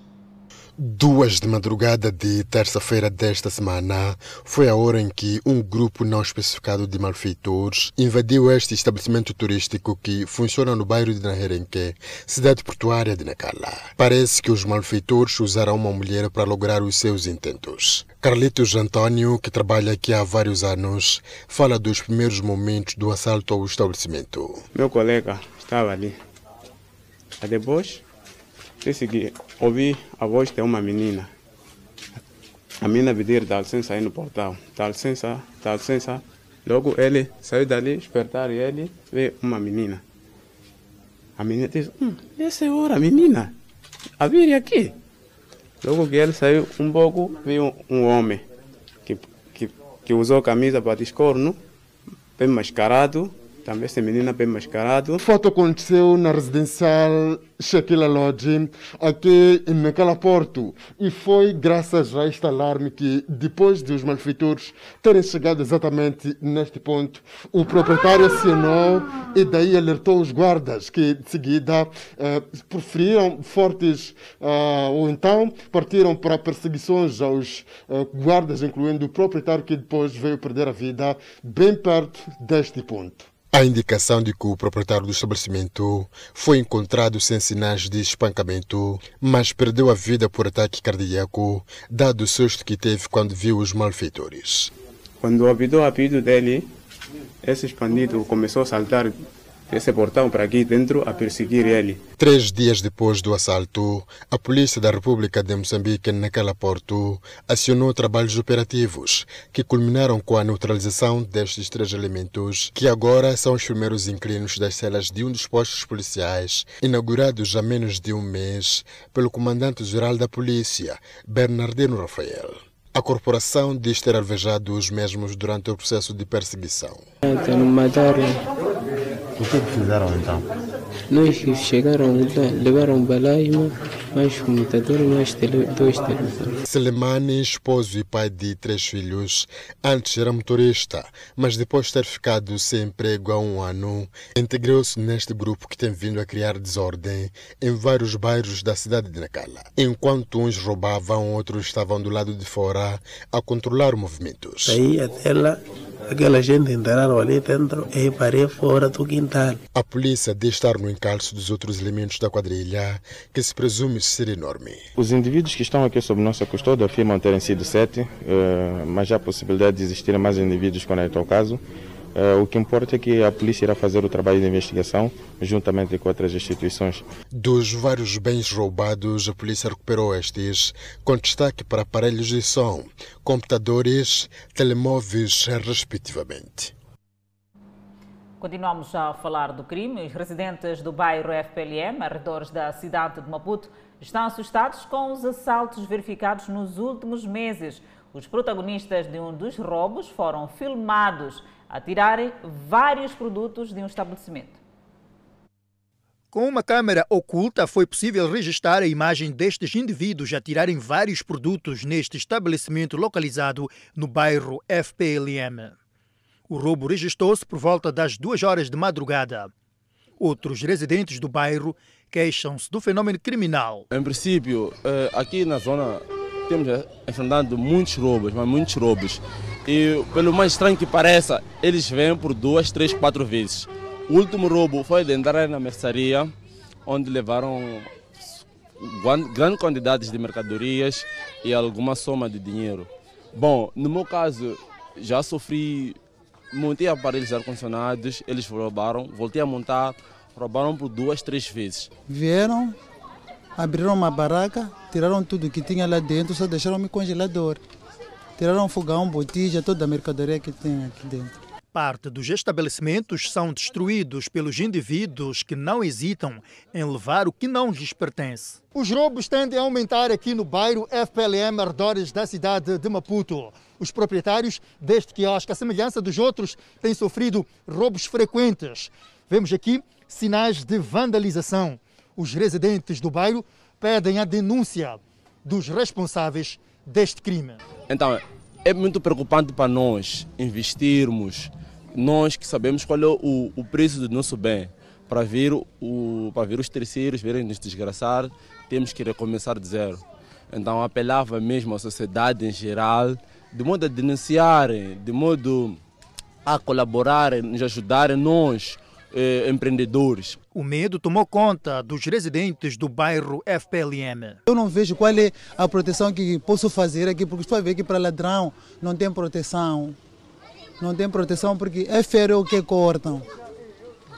Duas de madrugada de terça-feira desta semana foi a hora em que um grupo não especificado de malfeitores invadiu este estabelecimento turístico que funciona no bairro de Naherenque, cidade portuária de Nacala. Parece que os malfeitores usaram uma mulher para lograr os seus intentos. Carlitos Antônio, que trabalha aqui há vários anos, fala dos primeiros momentos do assalto ao estabelecimento. Meu colega estava ali. Depois, segui, ouvi a voz de uma menina. A menina pedir dá licença aí no portal. Dá licença, dá licença. Logo ele saiu dali, despertar ele, vê uma menina. A menina disse, hum, essa é hora, menina. A vir aqui. Logo que ele saiu um pouco, viu um homem que, que, que usou camisa para descorno, bem mascarado, também essa menina bem mascarado. O fato aconteceu na residencial Shaquila Lodge, aqui naquela porto. E foi graças a este alarme que, depois de os malfeitores terem chegado exatamente neste ponto, o proprietário acionou e daí alertou os guardas, que de seguida eh, proferiram fortes, ah, ou então partiram para perseguições aos eh, guardas, incluindo o proprietário que depois veio perder a vida bem perto deste ponto. A indicação de que o proprietário do estabelecimento foi encontrado sem sinais de espancamento, mas perdeu a vida por ataque cardíaco, dado o susto que teve quando viu os malfeitores. Quando ouviu o apito dele, esse bandido começou a saltar esse portão para aqui dentro a perseguir ele. Três dias depois do assalto, a Polícia da República de Moçambique, naquela porto, acionou trabalhos operativos que culminaram com a neutralização destes três elementos, que agora são os primeiros inquilinos das celas de um dos postos policiais, inaugurados há menos de um mês pelo comandante-geral da Polícia, Bernardino Rafael. A corporação diz ter alvejado os mesmos durante o processo de perseguição. O que fizeram então? Nós chegaram lá, levaram balaio, mais computador, mais tele, dois telefones. Selemani, esposo e pai de três filhos, antes era motorista, mas depois de ter ficado sem emprego há um ano, integrou-se neste grupo que tem vindo a criar desordem em vários bairros da cidade de Nacala. Enquanto uns roubavam, outros estavam do lado de fora a controlar movimentos. Saí até lá, aquela gente entraram ali dentro e parei fora do quintal. A polícia diz estar no encalço dos outros elementos da quadrilha, que se presume ser enorme. Os indivíduos que estão aqui sob nossa custódia afirmam terem sido sete, eh, mas há a possibilidade de existirem mais indivíduos quando é o caso. Eh, o que importa é que a polícia irá fazer o trabalho de investigação juntamente com outras instituições. Dos vários bens roubados, a polícia recuperou estes, com destaque para aparelhos de som, computadores, telemóveis, respectivamente. Continuamos a falar do crime. Os residentes do bairro FPLM, arredores da cidade de Maputo, estão assustados com os assaltos verificados nos últimos meses. Os protagonistas de um dos roubos foram filmados a tirarem vários produtos de um estabelecimento. Com uma câmera oculta, foi possível registrar a imagem destes indivíduos a tirarem vários produtos neste estabelecimento localizado no bairro FPLM. O roubo registrou-se por volta das duas horas de madrugada. Outros residentes do bairro queixam-se do fenômeno criminal. Em princípio, aqui na zona temos enfrentado muitos roubos, mas muitos roubos. E pelo mais estranho que pareça, eles vêm por duas, três, quatro vezes. O último roubo foi de entrar na mercearia, onde levaram grandes quantidades de mercadorias e alguma soma de dinheiro. Bom, no meu caso, já sofri, montei aparelhos ar-condicionados, eles roubaram, voltei a montar, roubaram por duas, três vezes. Vieram, abriram uma barraca, tiraram tudo que tinha lá dentro, só deixaram o congelador. Tiraram fogão, botija, toda a mercadoria que tem aqui dentro. Parte dos estabelecimentos são destruídos pelos indivíduos que não hesitam em levar o que não lhes pertence. Os roubos tendem a aumentar aqui no bairro FPLM, arredores da cidade de Maputo. Os proprietários deste quiosque, à semelhança dos outros, têm sofrido roubos frequentes. Vemos aqui sinais de vandalização. Os residentes do bairro pedem a denúncia dos responsáveis deste crime. Então, é muito preocupante para nós investirmos, nós que sabemos qual é o, o preço do nosso bem. Para ver, o, para ver os terceiros verem nos desgraçar, temos que recomeçar de zero. Então, apelava mesmo à sociedade em geral, de modo a denunciarem, de modo a colaborarem, nos ajudarem nós, eh, empreendedores. O medo tomou conta dos residentes do bairro FPLM. Eu não vejo qual é a proteção que posso fazer aqui, porque estou a ver que para ladrão não tem proteção. Não tem proteção porque é fero que cortam.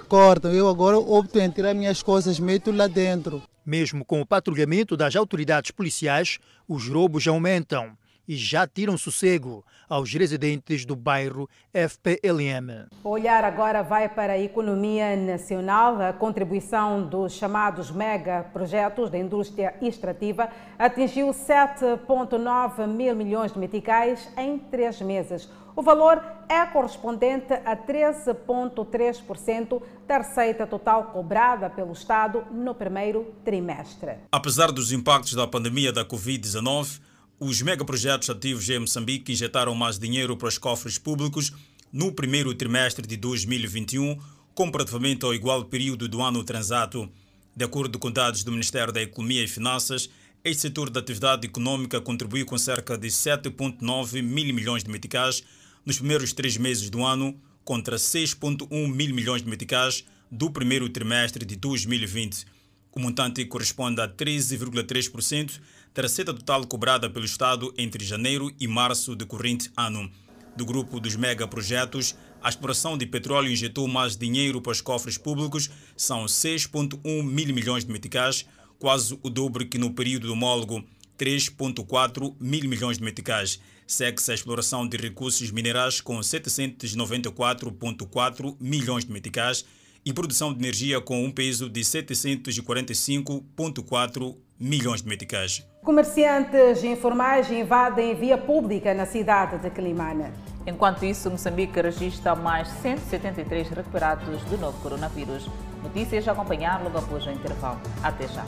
Cortam. Eu agora opto em tirar minhas coisas, meto lá dentro. Mesmo com o patrulhamento das autoridades policiais, os roubos aumentam. e já tiram sossego aos residentes do bairro FPLM. O olhar agora vai para a economia nacional. A contribuição dos chamados mega projetos da indústria extrativa atingiu 7,9 mil milhões de meticais em três meses. O valor é correspondente a 13,3% da receita total cobrada pelo Estado no primeiro trimestre. Apesar dos impactos da pandemia da Covid-19, os megaprojetos ativos em Moçambique injetaram mais dinheiro para os cofres públicos no primeiro trimestre de 2021, comparativamente ao igual período do ano transato. De acordo com dados do Ministério da Economia e Finanças, este setor da atividade econômica contribuiu com cerca de 7,9 mil milhões de meticais nos primeiros três meses do ano, contra 6,1 mil milhões de meticais do primeiro trimestre de 2020. O montante corresponde a 13,3% da receita total cobrada pelo Estado entre janeiro e março do corrente ano. Do grupo dos megaprojetos, a exploração de petróleo injetou mais dinheiro para os cofres públicos, são 6,1 mil milhões de meticais, quase o dobro que no período homólogo, 3,4 mil milhões de meticais. Segue-se a exploração de recursos minerais com 794,4 milhões de meticais e produção de energia com um peso de 745,4 milhões de meticais. Comerciantes informais invadem via pública na cidade de Climane. Enquanto isso, Moçambique registra mais 173 recuperados do novo coronavírus. Notícias a acompanhar logo após o intervalo. Até já.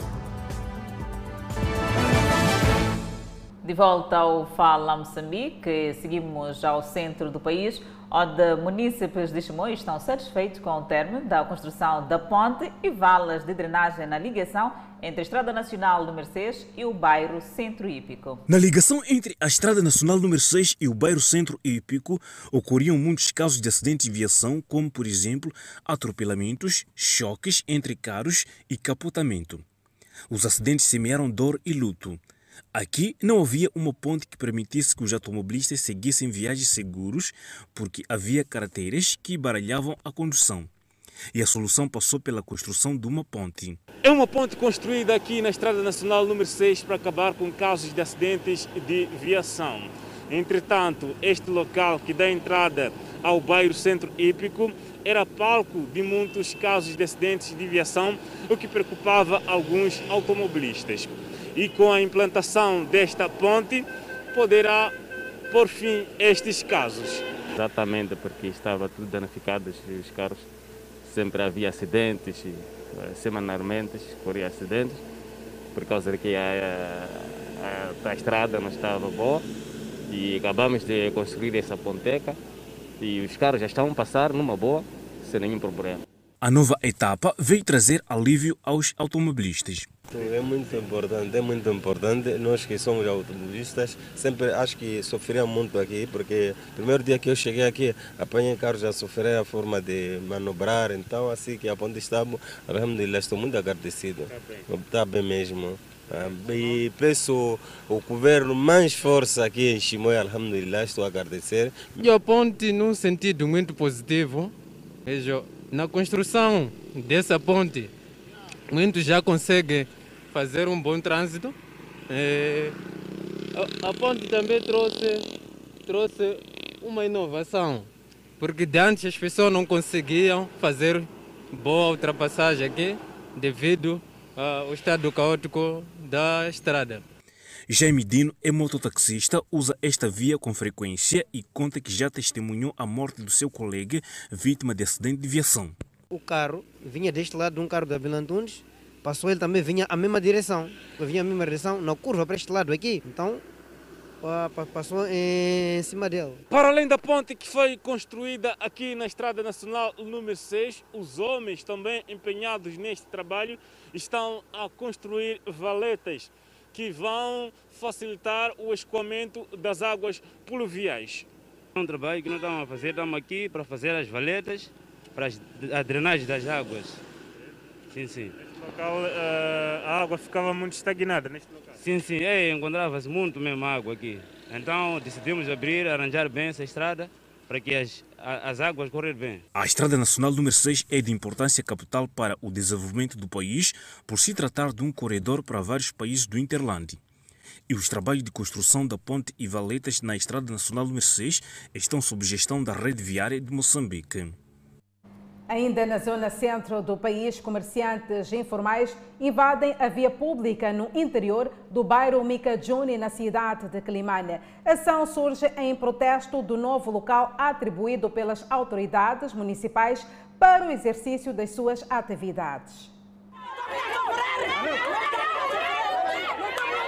De volta ao Fala Moçambique, seguimos ao centro do país, onde munícipes de Chimoio estão satisfeitos com o término da construção da ponte e valas de drenagem na ligação entre a Estrada Nacional número 6 e o bairro Centro Hípico. Na ligação entre a Estrada Nacional número 6 e o bairro Centro Hípico, ocorriam muitos casos de acidentes de viação, como, por exemplo, atropelamentos, choques entre carros e capotamento. Os acidentes semearam dor e luto. Aqui não havia uma ponte que permitisse que os automobilistas seguissem viagens seguros, porque havia carreteiras que baralhavam a condução. E a solução passou pela construção de uma ponte. É uma ponte construída aqui na Estrada Nacional número 6 para acabar com casos de acidentes de viação. Entretanto, este local que dá entrada ao bairro Centro Hípico era palco de muitos casos de acidentes de viação, o que preocupava alguns automobilistas e com a implantação desta ponte poderá por fim estes casos. Exatamente, porque estava tudo danificado, os carros sempre havia acidentes, semanalmente ocorriam acidentes, por causa de que a, a, a, estrada não estava boa e acabamos de construir essa ponteca e os carros já estão a passar numa boa, sem nenhum problema. A nova etapa veio trazer alívio aos automobilistas. É muito importante, é muito importante. Nós que somos automobilistas, sempre acho que sofremos muito aqui, porque primeiro dia que eu cheguei aqui, apanhei carro, já sofri a forma de manobrar, então assim que a ponte estava, alhamdulillah, estou muito agradecido. Está bem mesmo. E peço ao governo mais força aqui em Chimoio, alhamdulillah, estou a agradecer. E a ponte num sentido muito positivo, vejo na construção dessa ponte, muitos já conseguem fazer um bom trânsito. É, a, a, ponte também trouxe, trouxe uma inovação, porque de antes as pessoas não conseguiam fazer boa ultrapassagem aqui devido ao estado caótico da estrada. Jaime Dino é mototaxista, usa esta via com frequência e conta que já testemunhou a morte do seu colega vítima de acidente de viação. O carro vinha deste lado de um carro da Bilantunes, passou ele também vinha a mesma direção, vinha a mesma direção na curva para este lado aqui, então passou em cima dele. Para além da ponte que foi construída aqui na Estrada Nacional número 6, os homens também empenhados neste trabalho estão a construir valetas que vão facilitar o escoamento das águas pluviais. É um trabalho que nós estamos a fazer, estamos aqui para fazer as valetas, para a drenagem das águas. Sim, sim. Neste local a água ficava muito estagnada neste local? Sim, sim, é, encontrava-se muito mesmo água aqui. Então decidimos abrir, arranjar bem essa estrada para que as, as águas correm bem. A Estrada Nacional número 6 é de importância capital para o desenvolvimento do país, por se tratar de um corredor para vários países do Interlande. e os trabalhos de construção da ponte e valetas na Estrada Nacional número 6 estão sob gestão da rede viária de Moçambique. Ainda na zona centro do país, comerciantes informais invadem a via pública no interior do bairro Mikajuni, na cidade de Climane. A ação surge em protesto do novo local atribuído pelas autoridades municipais para o exercício das suas atividades.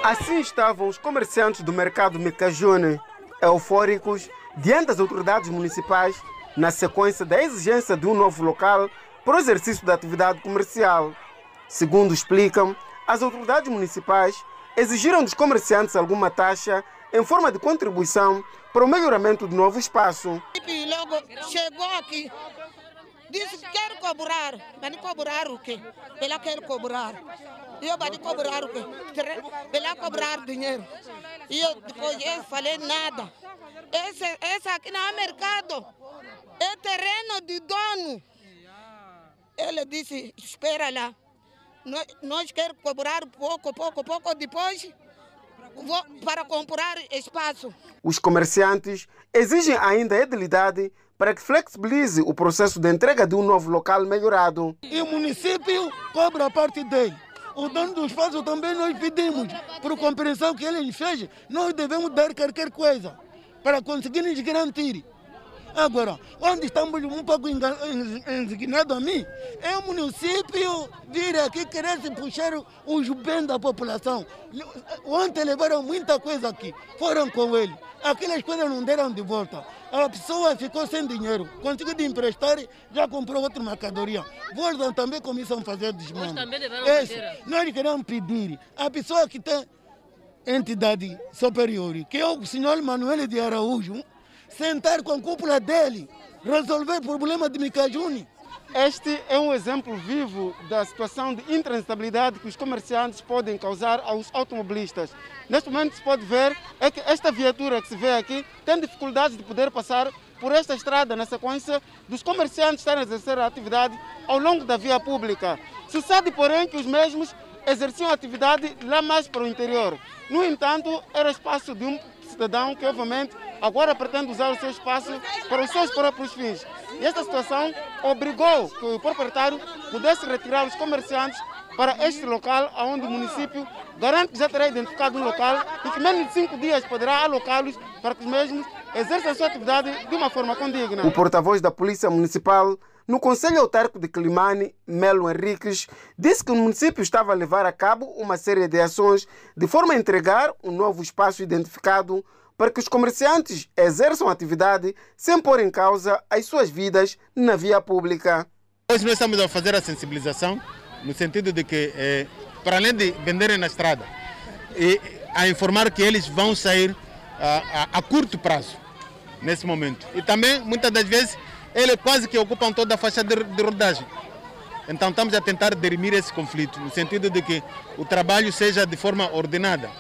Assim estavam os comerciantes do mercado Mikajuni, eufóricos diante das autoridades municipais na sequência da exigência de um novo local para o exercício da atividade comercial. Segundo explicam, as autoridades municipais exigiram dos comerciantes alguma taxa em forma de contribuição para o melhoramento do novo espaço. Logo chegou aqui, disse que quer cobrar, mas cobrar o quê? Ela quer cobrar. E eu vou cobrar o quê? Ela cobrar dinheiro. E eu depois eu falei nada. Esse, esse aqui não é mercado é terreno de dono. Ele disse, espera lá. Nós, nós queremos cobrar pouco, pouco, pouco, depois para comprar espaço. Os comerciantes exigem ainda a edilidade para que flexibilize o processo de entrega de um novo local melhorado. E o município cobra a parte dele. O dono do espaço também nós pedimos, por compreensão que ele fez, nós devemos dar qualquer coisa para conseguir nos garantir. Agora, onde estamos um pouco indignados a mim, é o município vir aqui querer se puxar os bens da população. Ontem levaram muita coisa aqui, foram com ele. Aquelas coisas não deram de volta. A pessoa ficou sem dinheiro, conseguiu de emprestar, já comprou outra mercadoria. Voltam também começam a fazer desmame. Nós queremos pedir, a pessoa que tem entidade superior, que é o senhor Manuel de Araújo, sentar com a cúpula dele, resolver o problema de Micajuni. Este é um exemplo vivo da situação de intransitabilidade que os comerciantes podem causar aos automobilistas. Neste momento se pode ver é que esta viatura que se vê aqui tem dificuldades de poder passar por esta estrada na sequência dos comerciantes estarem a exercer a atividade ao longo da via pública. Sabe, porém, que os mesmos exerciam atividade lá mais para o interior. No entanto, era espaço de um cidadão que, obviamente, agora pretende usar o seu espaço para os seus próprios fins. E esta situação obrigou que o proprietário pudesse retirar os comerciantes para este local, onde o município garante que já terá identificado um local e que menos de cinco dias poderá alocá-los para que os mesmos exerçam a sua atividade de uma forma condigna. O porta-voz da Polícia Municipal no Conselho Autárquico de Climane, Melo Henriques, disse que o município estava a levar a cabo uma série de ações de forma a entregar um novo espaço identificado para que os comerciantes exerçam atividade sem pôr em causa as suas vidas na via pública. Hoje nós estamos a fazer a sensibilização no sentido de que, eh, para além de venderem na estrada, e a informar que eles vão sair a, a, a curto prazo, nesse momento. E também, muitas das vezes, eles quase que ocupam toda a faixa de, de rodagem. Então estamos a tentar dirimir esse conflito, no sentido de que o trabalho seja de forma ordenada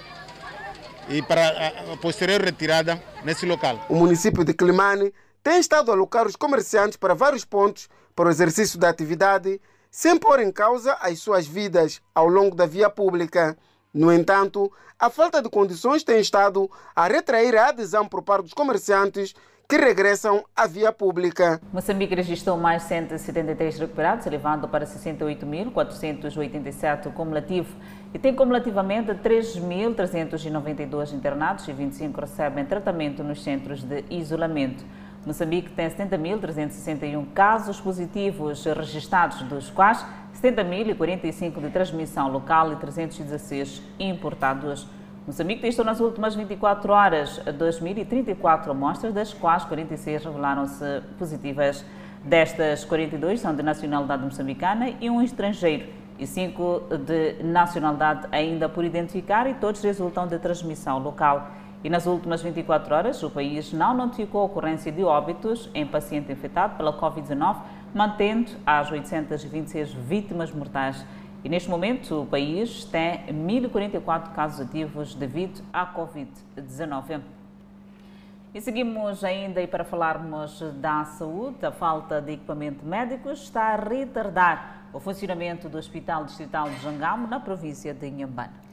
e para a posterior retirada nesse local. O município de Climane tem estado a alocar os comerciantes para vários pontos para o exercício da atividade, sem pôr em causa as suas vidas ao longo da via pública. No entanto, a falta de condições tem estado a retrair a adesão por parte dos comerciantes que regressam à via pública. Moçambique registrou mais 173 recuperados, elevando para 68.487 o cumulativo e tem cumulativamente 3.392 internados e 25 recebem tratamento nos centros de isolamento. Moçambique tem 70.361 casos positivos registrados, dos quais 70.045 de transmissão local e 316 importados. Moçambique testou nas últimas 24 horas 2.034 amostras, das quais 46 revelaram-se positivas. Destas, 42 são de nacionalidade moçambicana e um estrangeiro, e 5 de nacionalidade ainda por identificar, e todos resultam de transmissão local. E nas últimas 24 horas, o país não notificou ocorrência de óbitos em paciente infectado pela Covid-19, mantendo as 826 vítimas mortais. E neste momento o país tem 1.044 casos ativos devido à Covid-19. E seguimos ainda e para falarmos da saúde, a falta de equipamento médico está a retardar o funcionamento do Hospital Distrital de Jangamo, na província de Inhambane.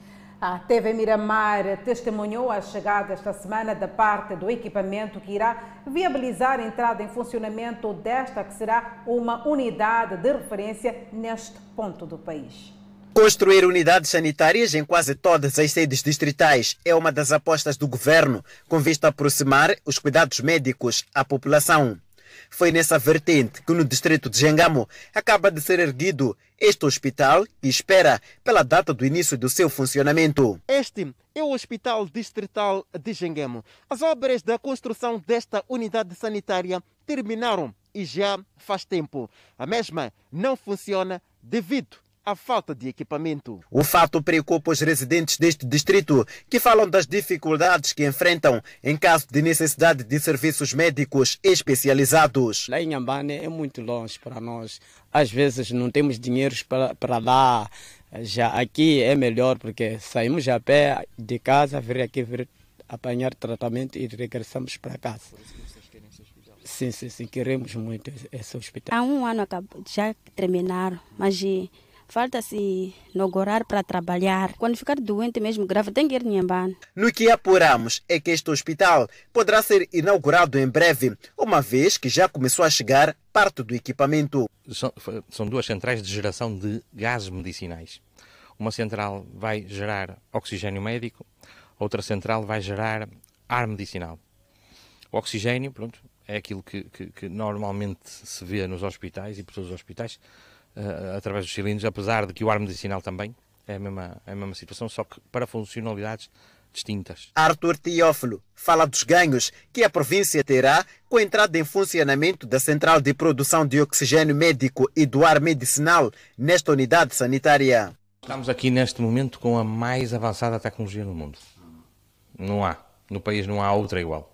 A TV Miramar testemunhou a chegada esta semana da parte do equipamento que irá viabilizar a entrada em funcionamento desta que será uma unidade de referência neste ponto do país. Construir unidades sanitárias em quase todas as sedes distritais é uma das apostas do governo, com vista a aproximar os cuidados médicos à população. Foi nessa vertente que no distrito de Jengamo acaba de ser erguido este hospital e espera pela data do início do seu funcionamento. Este é o Hospital Distrital de Jengamo. As obras da construção desta unidade sanitária terminaram e já faz tempo. A mesma não funciona devido a falta de equipamento. O fato preocupa os residentes deste distrito, que falam das dificuldades que enfrentam em caso de necessidade de serviços médicos especializados. Lá em Ambane é muito longe para nós. Às vezes não temos dinheiro para, para lá. Já aqui é melhor porque saímos a pé de casa, vir aqui vir apanhar tratamento e regressamos para casa. Sim, sim, sim, queremos muito esse hospital. Há um ano já terminaram, mas falta-se inaugurar para trabalhar. Quando ficar doente mesmo grave, tem que ir em Nhambane. No que apuramos é que este hospital poderá ser inaugurado em breve, uma vez que já começou a chegar parte do equipamento. São, são duas centrais de geração de gases medicinais. Uma central vai gerar oxigênio médico, outra central vai gerar ar medicinal. O oxigênio, pronto, é aquilo que, que, que normalmente se vê nos hospitais e por todos os hospitais, uh, através dos cilindros, apesar de que o ar medicinal também é a mesma, é a mesma situação, só que para funcionalidades distintas. Arthur Teófilo fala dos ganhos que a província terá com a entrada em funcionamento da central de produção de oxigênio médico e do ar medicinal nesta unidade sanitária. Estamos aqui neste momento com a mais avançada tecnologia no mundo. Não há. No país não há outra igual.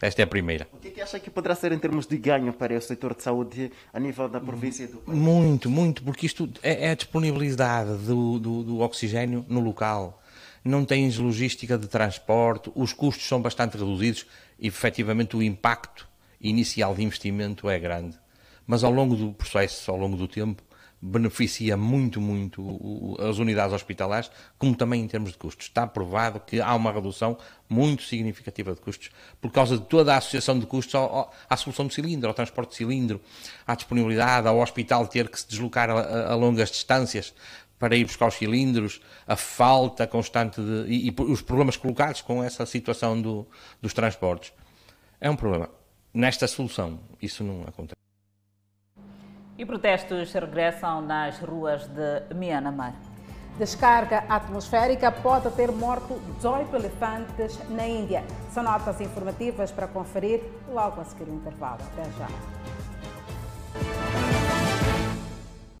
Esta é a primeira. O que, é que acha que poderá ser em termos de ganho para o setor de saúde a nível da província e do país? Muito, muito, porque isto é, é a disponibilidade do, do, do, oxigênio no local. Não tens logística de transporte, os custos são bastante reduzidos e efetivamente o impacto inicial de investimento é grande. Mas ao longo do processo, ao longo do tempo, beneficia muito, muito as unidades hospitalares, como também em termos de custos. Está provado que há uma redução muito significativa de custos, por causa de toda a associação de custos à solução do cilindro, ao transporte de cilindro, à disponibilidade, ao hospital ter que se deslocar a, a longas distâncias para ir buscar os cilindros, a falta constante de, e, e, os problemas colocados com essa situação do, dos transportes. É um problema. Nesta solução, isso não acontece. E protestos regressam nas ruas de Myanmar. Descarga atmosférica pode ter morto 18 elefantes na Índia. São notas informativas para conferir logo a seguir o intervalo. Até já.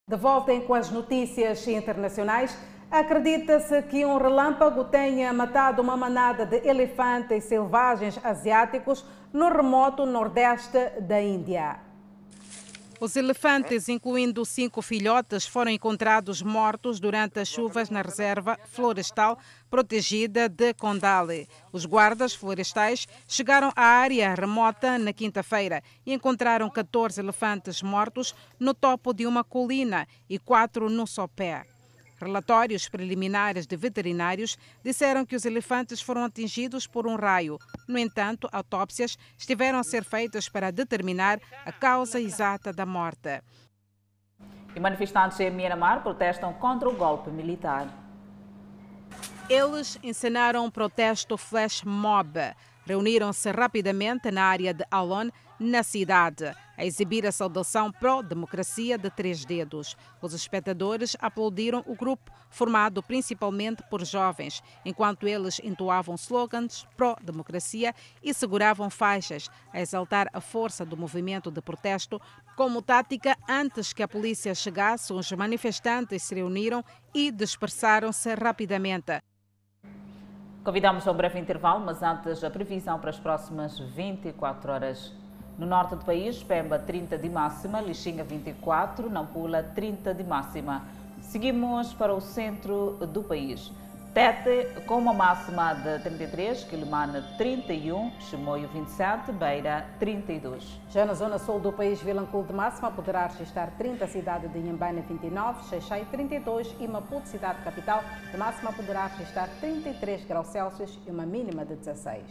De volta com as notícias internacionais. Acredita-se que um relâmpago tenha matado uma manada de elefantes selvagens asiáticos no remoto nordeste da Índia. Os elefantes, incluindo cinco filhotes, foram encontrados mortos durante as chuvas na reserva florestal protegida de Condale. Os guardas florestais chegaram à área remota na quinta-feira e encontraram 14 elefantes mortos no topo de uma colina e quatro no sopé. Relatórios preliminares de veterinários disseram que os elefantes foram atingidos por um raio. No entanto, autópsias estiveram a ser feitas para determinar a causa exata da morte. E manifestantes em Myanmar protestam contra o golpe militar. Eles encenaram um protesto flash mob. Reuniram-se rapidamente na área de Alon na cidade, a exibir a saudação pró-democracia de três dedos. Os espectadores aplaudiram o grupo, formado principalmente por jovens, enquanto eles entoavam slogans pró-democracia e seguravam faixas, a exaltar a força do movimento de protesto. Como tática, antes que a polícia chegasse, os manifestantes se reuniram e dispersaram-se rapidamente. Convidamos a um breve intervalo, mas antes a previsão para as próximas 24 horas. No norte do país, Pemba 30 de máxima, Lixinga 24, Nampula 30 de máxima. Seguimos para o centro do país. Tete com uma máxima de 33, Quilimane 31, Chimoio 27, Beira 32. Já na zona sul do país, Vilanculo de máxima poderá registrar 30, cidade de Inhambane 29, Xeixai 32 e Maputo, cidade capital, de máxima poderá registrar 33 graus Celsius e uma mínima de 16.